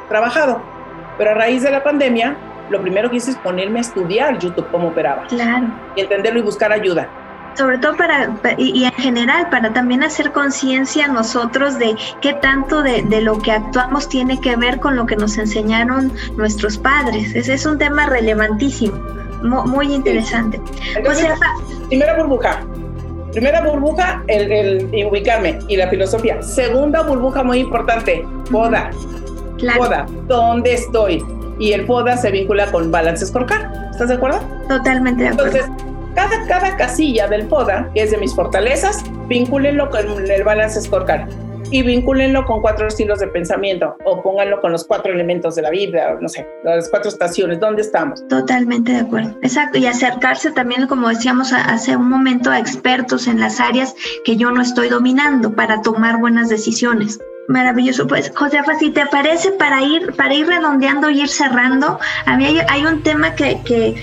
trabajado. Pero a raíz de la pandemia, lo primero que hice es ponerme a estudiar YouTube cómo operaba. Claro. Y entenderlo y buscar ayuda sobre todo para, y, en general, para también hacer conciencia nosotros de qué tanto de, lo que actuamos tiene que ver con lo que nos enseñaron nuestros padres. Ese es un tema relevantísimo, muy, interesante. primera burbuja. Primera burbuja, el, el, ubicarme y la filosofía. Segunda burbuja muy importante, boda. Boda, ¿dónde estoy? Y el boda se vincula con balance scorecard. ¿Estás de acuerdo? Totalmente de acuerdo. Entonces, cada, cada casilla del FODA, que es de mis fortalezas, vincúlenlo con el balance scorecard y vincúlenlo con cuatro estilos de pensamiento o pónganlo con los cuatro elementos de la vida, no sé, las cuatro estaciones, ¿dónde estamos? Totalmente de acuerdo. Exacto, y acercarse también, como decíamos hace un momento, a expertos en las áreas que yo no estoy dominando para tomar buenas decisiones. Maravilloso, pues Josefa, si te parece para ir para ir redondeando y ir cerrando, a mí hay, hay un tema que, que,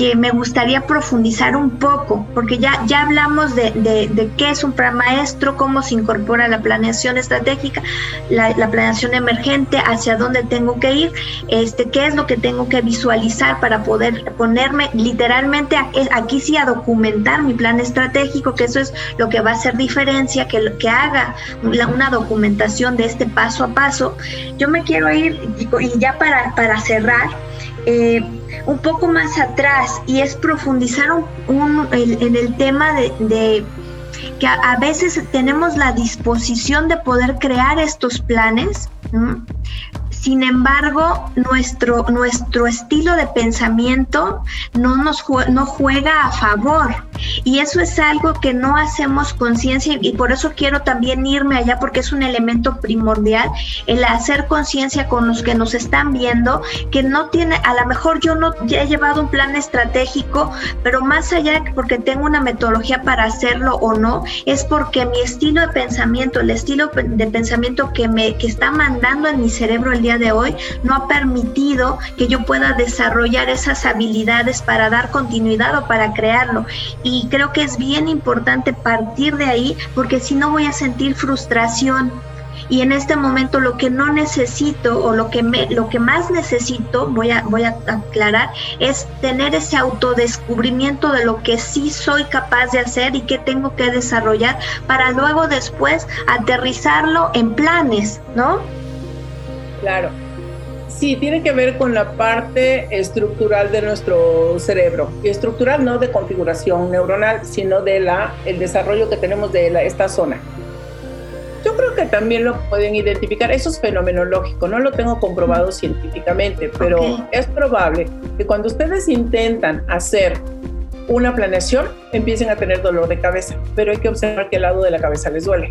que me gustaría profundizar un poco, porque ya, ya hablamos de, de, qué es un plan maestro, cómo se incorpora la planeación estratégica, la, planeación emergente, hacia dónde tengo que ir, este, qué es lo que tengo que visualizar para poder ponerme literalmente aquí, sí a documentar mi plan estratégico, que eso es lo que va a hacer diferencia, que, que haga una documentación de este paso a paso. Yo me quiero ir, y ya para, para cerrar, eh, un poco más atrás y es profundizar un, en el tema de, que a, veces tenemos la disposición de poder crear estos planes, sin embargo, nuestro, nuestro estilo de pensamiento no nos no juega a favor. Y eso es algo que no hacemos conciencia y por eso quiero también irme allá porque es un elemento primordial, el hacer conciencia con los que nos están viendo, que no tiene, a lo mejor yo no he llevado un plan estratégico, pero más allá porque tengo una metodología para hacerlo o no, es porque mi estilo de pensamiento, el estilo de pensamiento que me que está mandando en mi cerebro el día de hoy no ha permitido que yo pueda desarrollar esas habilidades para dar continuidad o para crearlo. Y creo que es bien importante partir de ahí porque si no voy a sentir frustración y en este momento lo que no necesito o lo que me, lo que más necesito voy a voy a aclarar es tener ese autodescubrimiento de lo que sí soy capaz de hacer y que tengo que desarrollar para luego después aterrizarlo en planes, ¿no? Claro. Sí, tiene que ver con la parte estructural de nuestro cerebro. Y estructural no de configuración neuronal, sino de la el desarrollo que tenemos de la, esta zona. Yo creo que también lo pueden identificar, eso es fenomenológico, no lo tengo comprobado científicamente, pero es probable que cuando ustedes intentan hacer una planeación empiecen a tener dolor de cabeza, pero hay que observar qué lado de la cabeza les duele.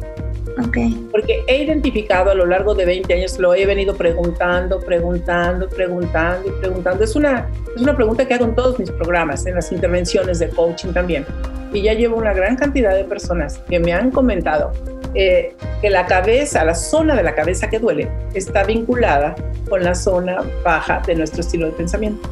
Porque he identificado a lo largo de 20 años, lo he venido preguntando, preguntando, preguntando y preguntando. Es una, es una pregunta que hago en todos mis programas, en las intervenciones de coaching también. Y ya llevo una gran cantidad de personas que me han comentado eh, que la cabeza, la zona de la cabeza que duele, está vinculada con la zona baja de nuestro estilo de pensamiento.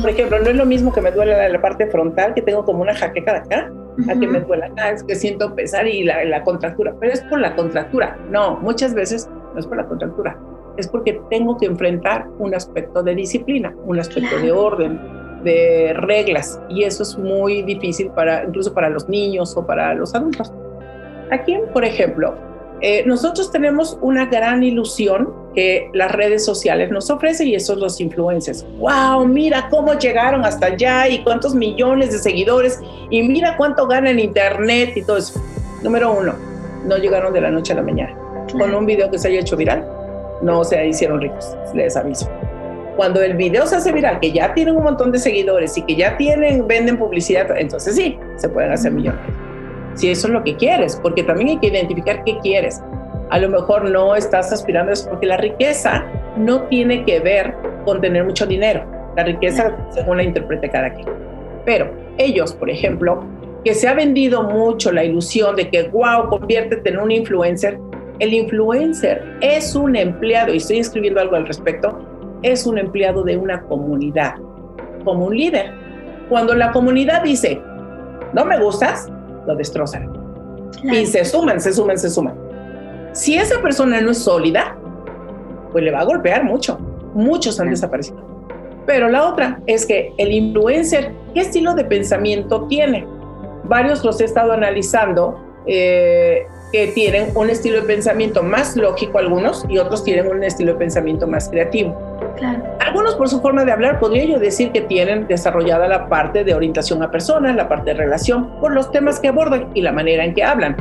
Por ejemplo, no es lo mismo que me duele la, parte frontal, que tengo como una jaqueca de acá, a que me duela acá, es que siento pesar y la, la contractura, pero es por la contractura. No, muchas veces no es por la contractura, es porque tengo que enfrentar un aspecto de disciplina, un aspecto de orden, de reglas, y eso es muy difícil para incluso para los niños o para los adultos. Aquí, por ejemplo, eh, nosotros tenemos una gran ilusión que las redes sociales nos ofrecen y esos los influencers. ¡Wow! Mira cómo llegaron hasta allá y cuántos millones de seguidores y mira cuánto gana en internet y todo eso. Número uno, no llegaron de la noche a la mañana. Con un video que se haya hecho viral, no se hicieron ricos, les aviso. Cuando el video se hace viral, que ya tienen un montón de seguidores y que ya tienen, venden publicidad, entonces sí, se pueden hacer millones si eso es lo que quieres, porque también hay que identificar qué quieres. A lo mejor no estás aspirando a eso, porque la riqueza no tiene que ver con tener mucho dinero. La riqueza según la interprete cada quien. Pero ellos, por ejemplo, que se ha vendido mucho la ilusión de que, wow, conviértete en un influencer. El influencer es un empleado, y estoy escribiendo algo al respecto, es un empleado de una comunidad, como un líder. Cuando la comunidad dice, no me gustas, lo destrozan. Y se suman, se suman, se suman. Si esa persona no es sólida, pues le va a golpear mucho. Muchos han desaparecido. Pero la otra es que el influencer, ¿qué estilo de pensamiento tiene? Varios los he estado analizando eh, que tienen un estilo de pensamiento más lógico algunos y otros tienen un estilo de pensamiento más creativo. Algunos por su forma de hablar podría yo decir que tienen desarrollada la parte de orientación a personas, la parte de relación, por los temas que abordan y la manera en que hablan.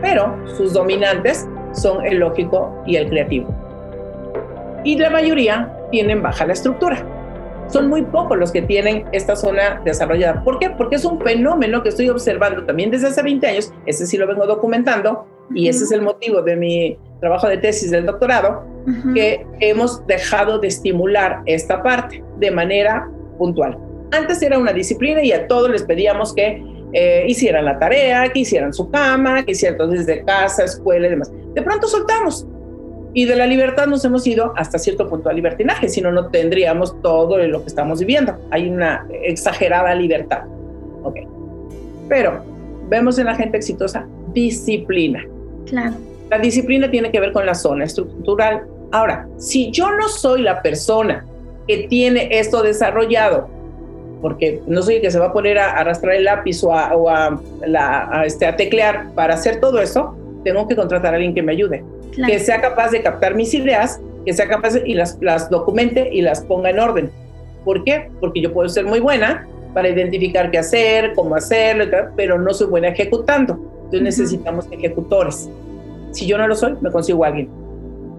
Pero sus dominantes son el lógico y el creativo. Y la mayoría tienen baja la estructura. Son muy pocos los que tienen esta zona desarrollada. ¿Por qué? Porque es un fenómeno que estoy observando también desde hace 20 años, ese sí lo vengo documentando, y ese es el motivo de mi trabajo de tesis del doctorado, que hemos dejado de estimular esta parte de manera puntual. Antes era una disciplina y a todos les pedíamos que eh, hicieran la tarea, que hicieran su cama, que hicieran desde casa, escuela y demás. De pronto soltamos y de la libertad nos hemos ido hasta cierto punto al libertinaje, si no, no tendríamos todo lo que estamos viviendo. Hay una exagerada libertad. Ok. Pero vemos en la gente exitosa disciplina. Claro. La disciplina tiene que ver con la zona estructural. Ahora, si yo no soy la persona que tiene esto desarrollado, porque no soy el que se va a poner a arrastrar el lápiz o a, este, a teclear para hacer todo eso, tengo que contratar a alguien que me ayude que sea capaz de captar mis ideas, que sea capaz de, y las, las documente y las ponga en orden. ¿Por qué? Porque yo puedo ser muy buena para identificar qué hacer, cómo hacerlo, pero no soy buena ejecutando. Entonces necesitamos ejecutores. Si yo no lo soy, me consigo a alguien.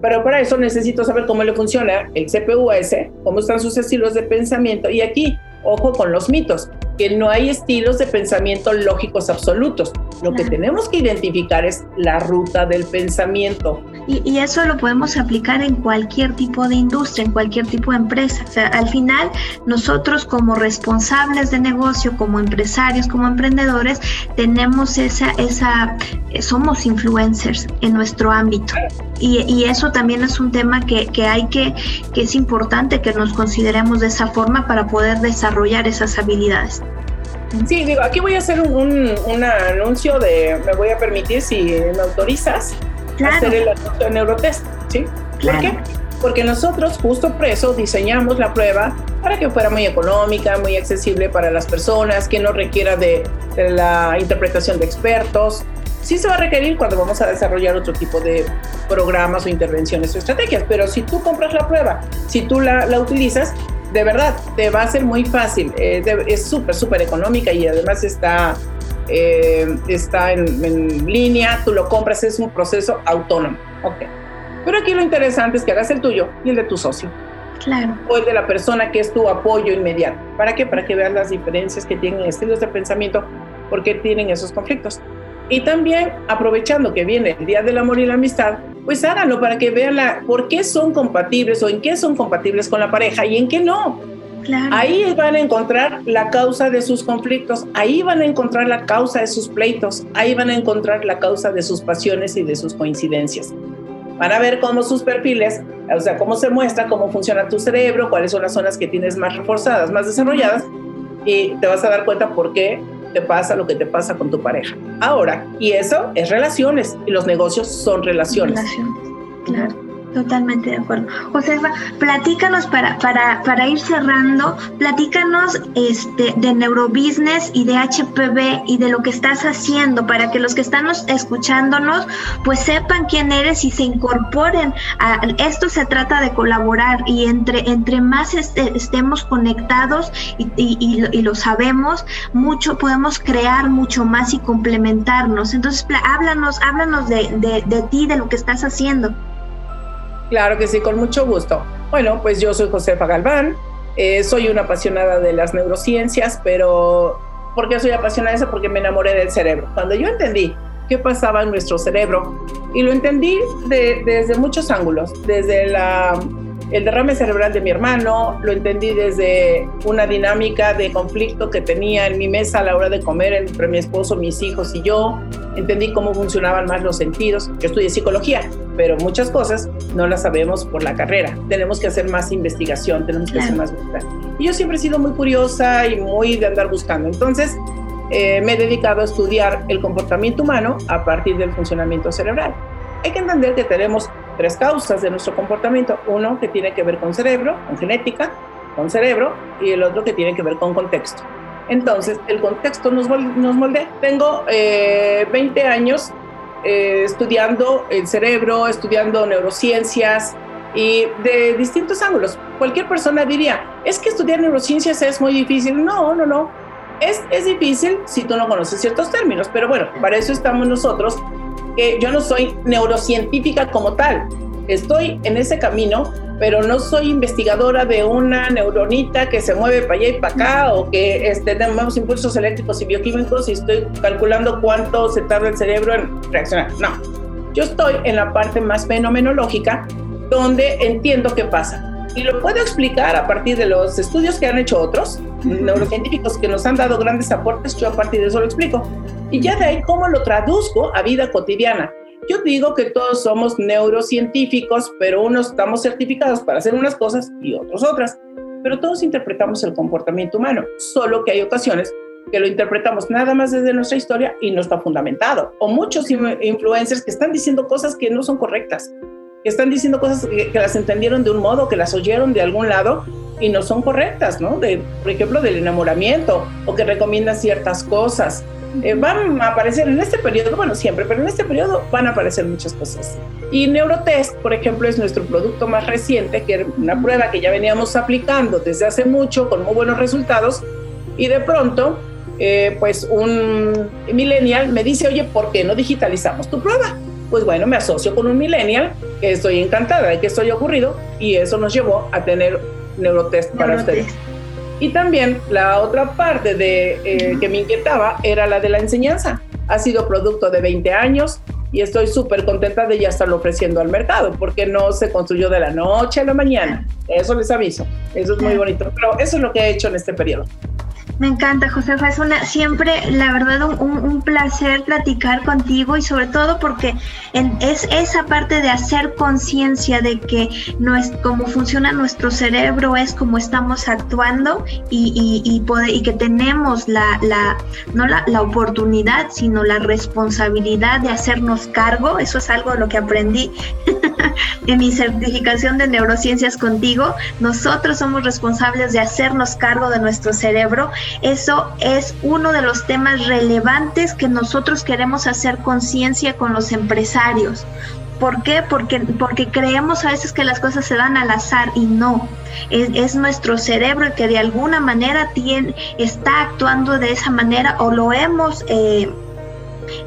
Pero para eso necesito saber cómo le funciona el CPUS, cómo están sus estilos de pensamiento. Y aquí, ojo con los mitos que no hay estilos de pensamiento lógicos absolutos. Lo que tenemos que identificar es la ruta del pensamiento. Y, eso lo podemos aplicar en cualquier tipo de industria, en cualquier tipo de empresa. O sea, al final, nosotros como responsables de negocio, como empresarios, como emprendedores, tenemos esa, esa, somos influencers en nuestro ámbito. Y, y eso también es un tema que, que hay que, que es importante que nos consideremos de esa forma para poder desarrollar esas habilidades. Sí, digo, aquí voy a hacer un, anuncio de, me voy a permitir, si me autorizas, hacer el anuncio de Neurotest, ¿sí? ¿Por qué? Porque nosotros, justo por eso, diseñamos la prueba para que fuera muy económica, muy accesible para las personas, que no requiera de, la interpretación de expertos. Sí se va a requerir cuando vamos a desarrollar otro tipo de programas o intervenciones o estrategias, pero si tú compras la prueba, si tú la, la utilizas, de verdad, te va a ser muy fácil. Eh, es súper, súper económica y además está, eh, está en, línea, tú lo compras, es un proceso autónomo. Ok. Pero aquí lo interesante es que hagas el tuyo y el de tu socio. Claro. O el de la persona que es tu apoyo inmediato. ¿Para qué? Para que veas las diferencias que tienen estilos de pensamiento, porque tienen esos conflictos. Y también aprovechando que viene el Día del Amor y la Amistad, pues háganlo para que vean la, por qué son compatibles o en qué son compatibles con la pareja y en qué no. Ahí van a encontrar la causa de sus conflictos, ahí van a encontrar la causa de sus pleitos, ahí van a encontrar la causa de sus pasiones y de sus coincidencias. Van a ver cómo sus perfiles, o sea, cómo se muestra, cómo funciona tu cerebro, cuáles son las zonas que tienes más reforzadas, más desarrolladas, y te vas a dar cuenta por qué te pasa lo que te pasa con tu pareja. Ahora, y eso es relaciones, y los negocios son relaciones. Relaciones, claro. Totalmente de acuerdo. Josefa, platícanos para, para, para ir cerrando, platícanos este, de neurobusiness y de HPV y de lo que estás haciendo para que los que están escuchándonos pues sepan quién eres y se incorporen. A, esto se trata de colaborar y entre, entre más estemos conectados y, y, lo sabemos, mucho podemos crear mucho más y complementarnos. Entonces, háblanos, háblanos de, de, de ti, de lo que estás haciendo. Claro que sí, con mucho gusto. Bueno, pues yo soy Josefa Galván, eh, soy una apasionada de las neurociencias, pero ¿por qué soy apasionada de eso? Porque me enamoré del cerebro. Cuando yo entendí qué pasaba en nuestro cerebro, y lo entendí desde muchos ángulos, desde la el derrame cerebral de mi hermano, lo entendí desde una dinámica de conflicto que tenía en mi mesa a la hora de comer entre mi esposo, mis hijos y yo. Entendí cómo funcionaban más los sentidos. Yo estudié psicología, pero muchas cosas no las sabemos por la carrera. Tenemos que hacer más investigación, tenemos que hacer más Y yo siempre he sido muy curiosa y muy de andar buscando. Entonces, eh, me he dedicado a estudiar el comportamiento humano a partir del funcionamiento cerebral. Hay que entender que tenemos tres causas de nuestro comportamiento. Uno que tiene que ver con cerebro, con genética, con cerebro, y el otro que tiene que ver con contexto. Entonces, el contexto nos, nos moldea. Tengo 20 eh, años eh, estudiando el cerebro, estudiando neurociencias y de distintos ángulos. Cualquier persona diría, es que estudiar neurociencias es muy difícil. No, no, no. Es, es difícil si tú no conoces ciertos términos, pero bueno, para eso estamos nosotros que yo no soy neurocientífica como tal. Estoy en ese camino, pero no soy investigadora de una neuronita que se mueve para allá y para acá o que este, tenemos impulsos eléctricos y bioquímicos y estoy calculando cuánto se tarda el cerebro en reaccionar. No, yo estoy en la parte más fenomenológica donde entiendo qué pasa. Y lo puedo explicar a partir de los estudios que han hecho otros neurocientíficos que nos han dado grandes aportes, yo a partir de eso lo explico. Y ya de ahí, ¿cómo lo traduzco a vida cotidiana? Yo digo que todos somos neurocientíficos, pero unos estamos certificados para hacer unas cosas y otros otras. Pero todos interpretamos el comportamiento humano, solo que hay ocasiones que lo interpretamos nada más desde nuestra historia y no está fundamentado. O muchos influencers que están diciendo cosas que no son correctas, están diciendo cosas que, que las entendieron de un modo, que las oyeron de algún lado y no son correctas, ¿no? De, por ejemplo, del enamoramiento o que recomiendan ciertas cosas eh, van a aparecer en este periodo, bueno, siempre, pero en este periodo van a aparecer muchas cosas. Y Neurotest, por ejemplo, es nuestro producto más reciente, que era una prueba que ya veníamos aplicando desde hace mucho con muy buenos resultados, y de pronto, eh, pues un millennial me dice, oye, ¿por qué no digitalizamos tu prueba? Pues bueno, me asocio con un millennial, que estoy encantada de que esto haya ocurrido, y eso nos llevó a tener Neurotest para ustedes. Y también la otra parte de, eh, que me inquietaba era la de la enseñanza. Ha sido producto de 20 años y estoy súper contenta de ya estarlo ofreciendo al mercado porque no se construyó de la noche a la mañana. Eso les aviso. Eso es muy bonito. Pero eso es lo que he hecho en este periodo. Me encanta, Josefa. Es una siempre, la verdad, un, placer platicar contigo y sobre todo porque es esa parte de hacer conciencia de que no es cómo funciona nuestro cerebro, es cómo estamos actuando y, y, y, que tenemos la, la no la, la, oportunidad, sino la responsabilidad de hacernos cargo. Eso es algo de lo que aprendí en mi certificación de neurociencias contigo. Nosotros somos responsables de hacernos cargo de nuestro cerebro eso es uno de los temas relevantes que nosotros queremos hacer conciencia con los empresarios. ¿Por qué? Porque, porque creemos a veces que las cosas se dan al azar y no. Es, nuestro cerebro el que de alguna manera tiene, está actuando de esa manera o lo hemos eh,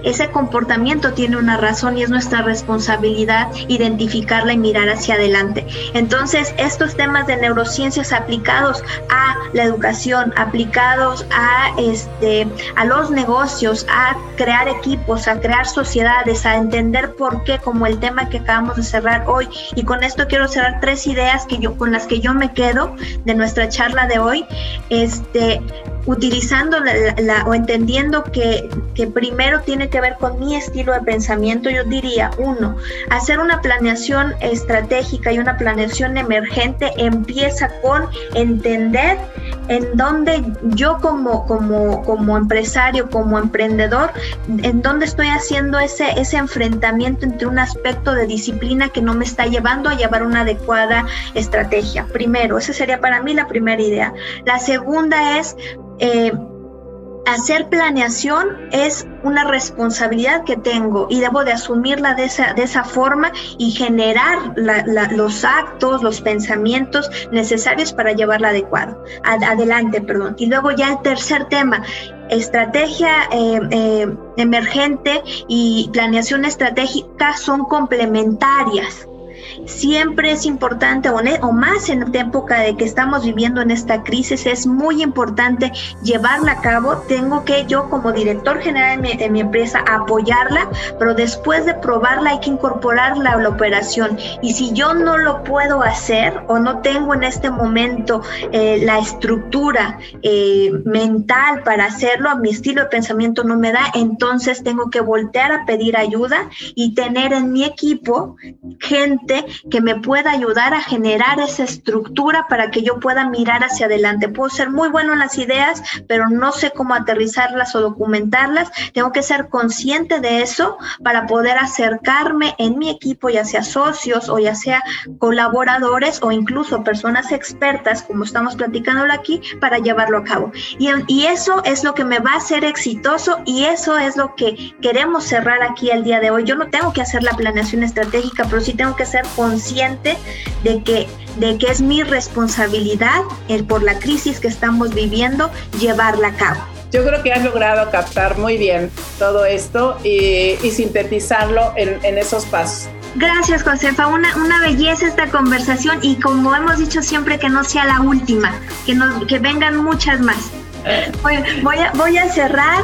ese comportamiento tiene una razón y es nuestra responsabilidad identificarla y mirar hacia adelante. Entonces, estos temas de neurociencias aplicados a la educación, aplicados a este a los negocios, a crear equipos, a crear sociedades, a entender por qué, como el tema que acabamos de cerrar hoy. Y con esto quiero cerrar tres ideas que yo con las que yo me quedo de nuestra charla de hoy. Este utilizando la, o entendiendo que, que, primero tiene que ver con mi estilo de pensamiento, yo diría, uno, hacer una planeación estratégica y una planeación emergente empieza con entender en dónde yo como, como, como empresario, como emprendedor, en dónde estoy haciendo ese, ese enfrentamiento entre un aspecto de disciplina que no me está llevando a llevar una adecuada estrategia. Primero, esa sería para mí la primera idea. La segunda es eh, hacer planeación es una responsabilidad que tengo y debo de asumirla de esa, de esa forma y generar los actos, los pensamientos necesarios para llevarla adecuado. adelante, perdón. Y luego ya el tercer tema, estrategia eh, eh, emergente y planeación estratégica son complementarias Siempre es importante, o, más en la época de que estamos viviendo en esta crisis, es muy importante llevarla a cabo. Tengo que yo como director general de mi, empresa apoyarla, pero después de probarla hay que incorporarla a la operación. Y si yo no lo puedo hacer o no tengo en este momento eh, la estructura eh, mental para hacerlo, mi estilo de pensamiento no me da, entonces tengo que voltear a pedir ayuda y tener en mi equipo gente que me pueda ayudar a generar esa estructura para que yo pueda mirar hacia adelante. Puedo ser muy bueno en las ideas, pero no sé cómo aterrizarlas o documentarlas. Tengo que ser consciente de eso para poder acercarme en mi equipo, ya sea socios o ya sea colaboradores o incluso personas expertas, como estamos platicándolo aquí, para llevarlo a cabo. Y, y eso es lo que me va a hacer exitoso y eso es lo que queremos cerrar aquí el día de hoy. Yo no tengo que hacer la planeación estratégica, pero sí tengo que ser consciente de que, de que es mi responsabilidad, el, por la crisis que estamos viviendo, llevarla a cabo. Yo creo que has logrado captar muy bien todo esto y, sintetizarlo en, en, esos pasos. Gracias, Josefa. Una, una belleza esta conversación y como hemos dicho siempre, que no sea la última, que, nos, que vengan muchas más. Voy, a, voy a cerrar.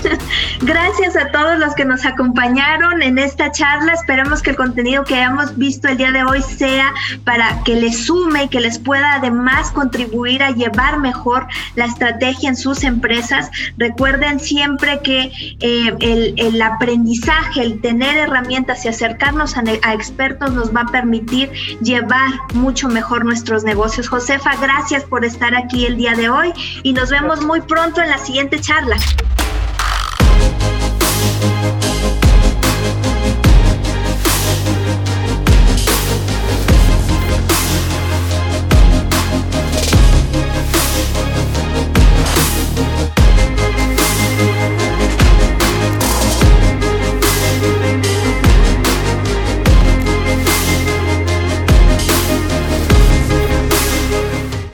Gracias a todos los que nos acompañaron en esta charla. Esperamos que el contenido que hayamos visto el día de hoy sea para que les sume y que les pueda además contribuir a llevar mejor la estrategia en sus empresas. Recuerden siempre que eh, el, aprendizaje, el tener herramientas y acercarnos a expertos nos va a permitir llevar mucho mejor nuestros negocios. Josefa, gracias por estar aquí el día de hoy y nos vemos muy pronto en la siguiente charla.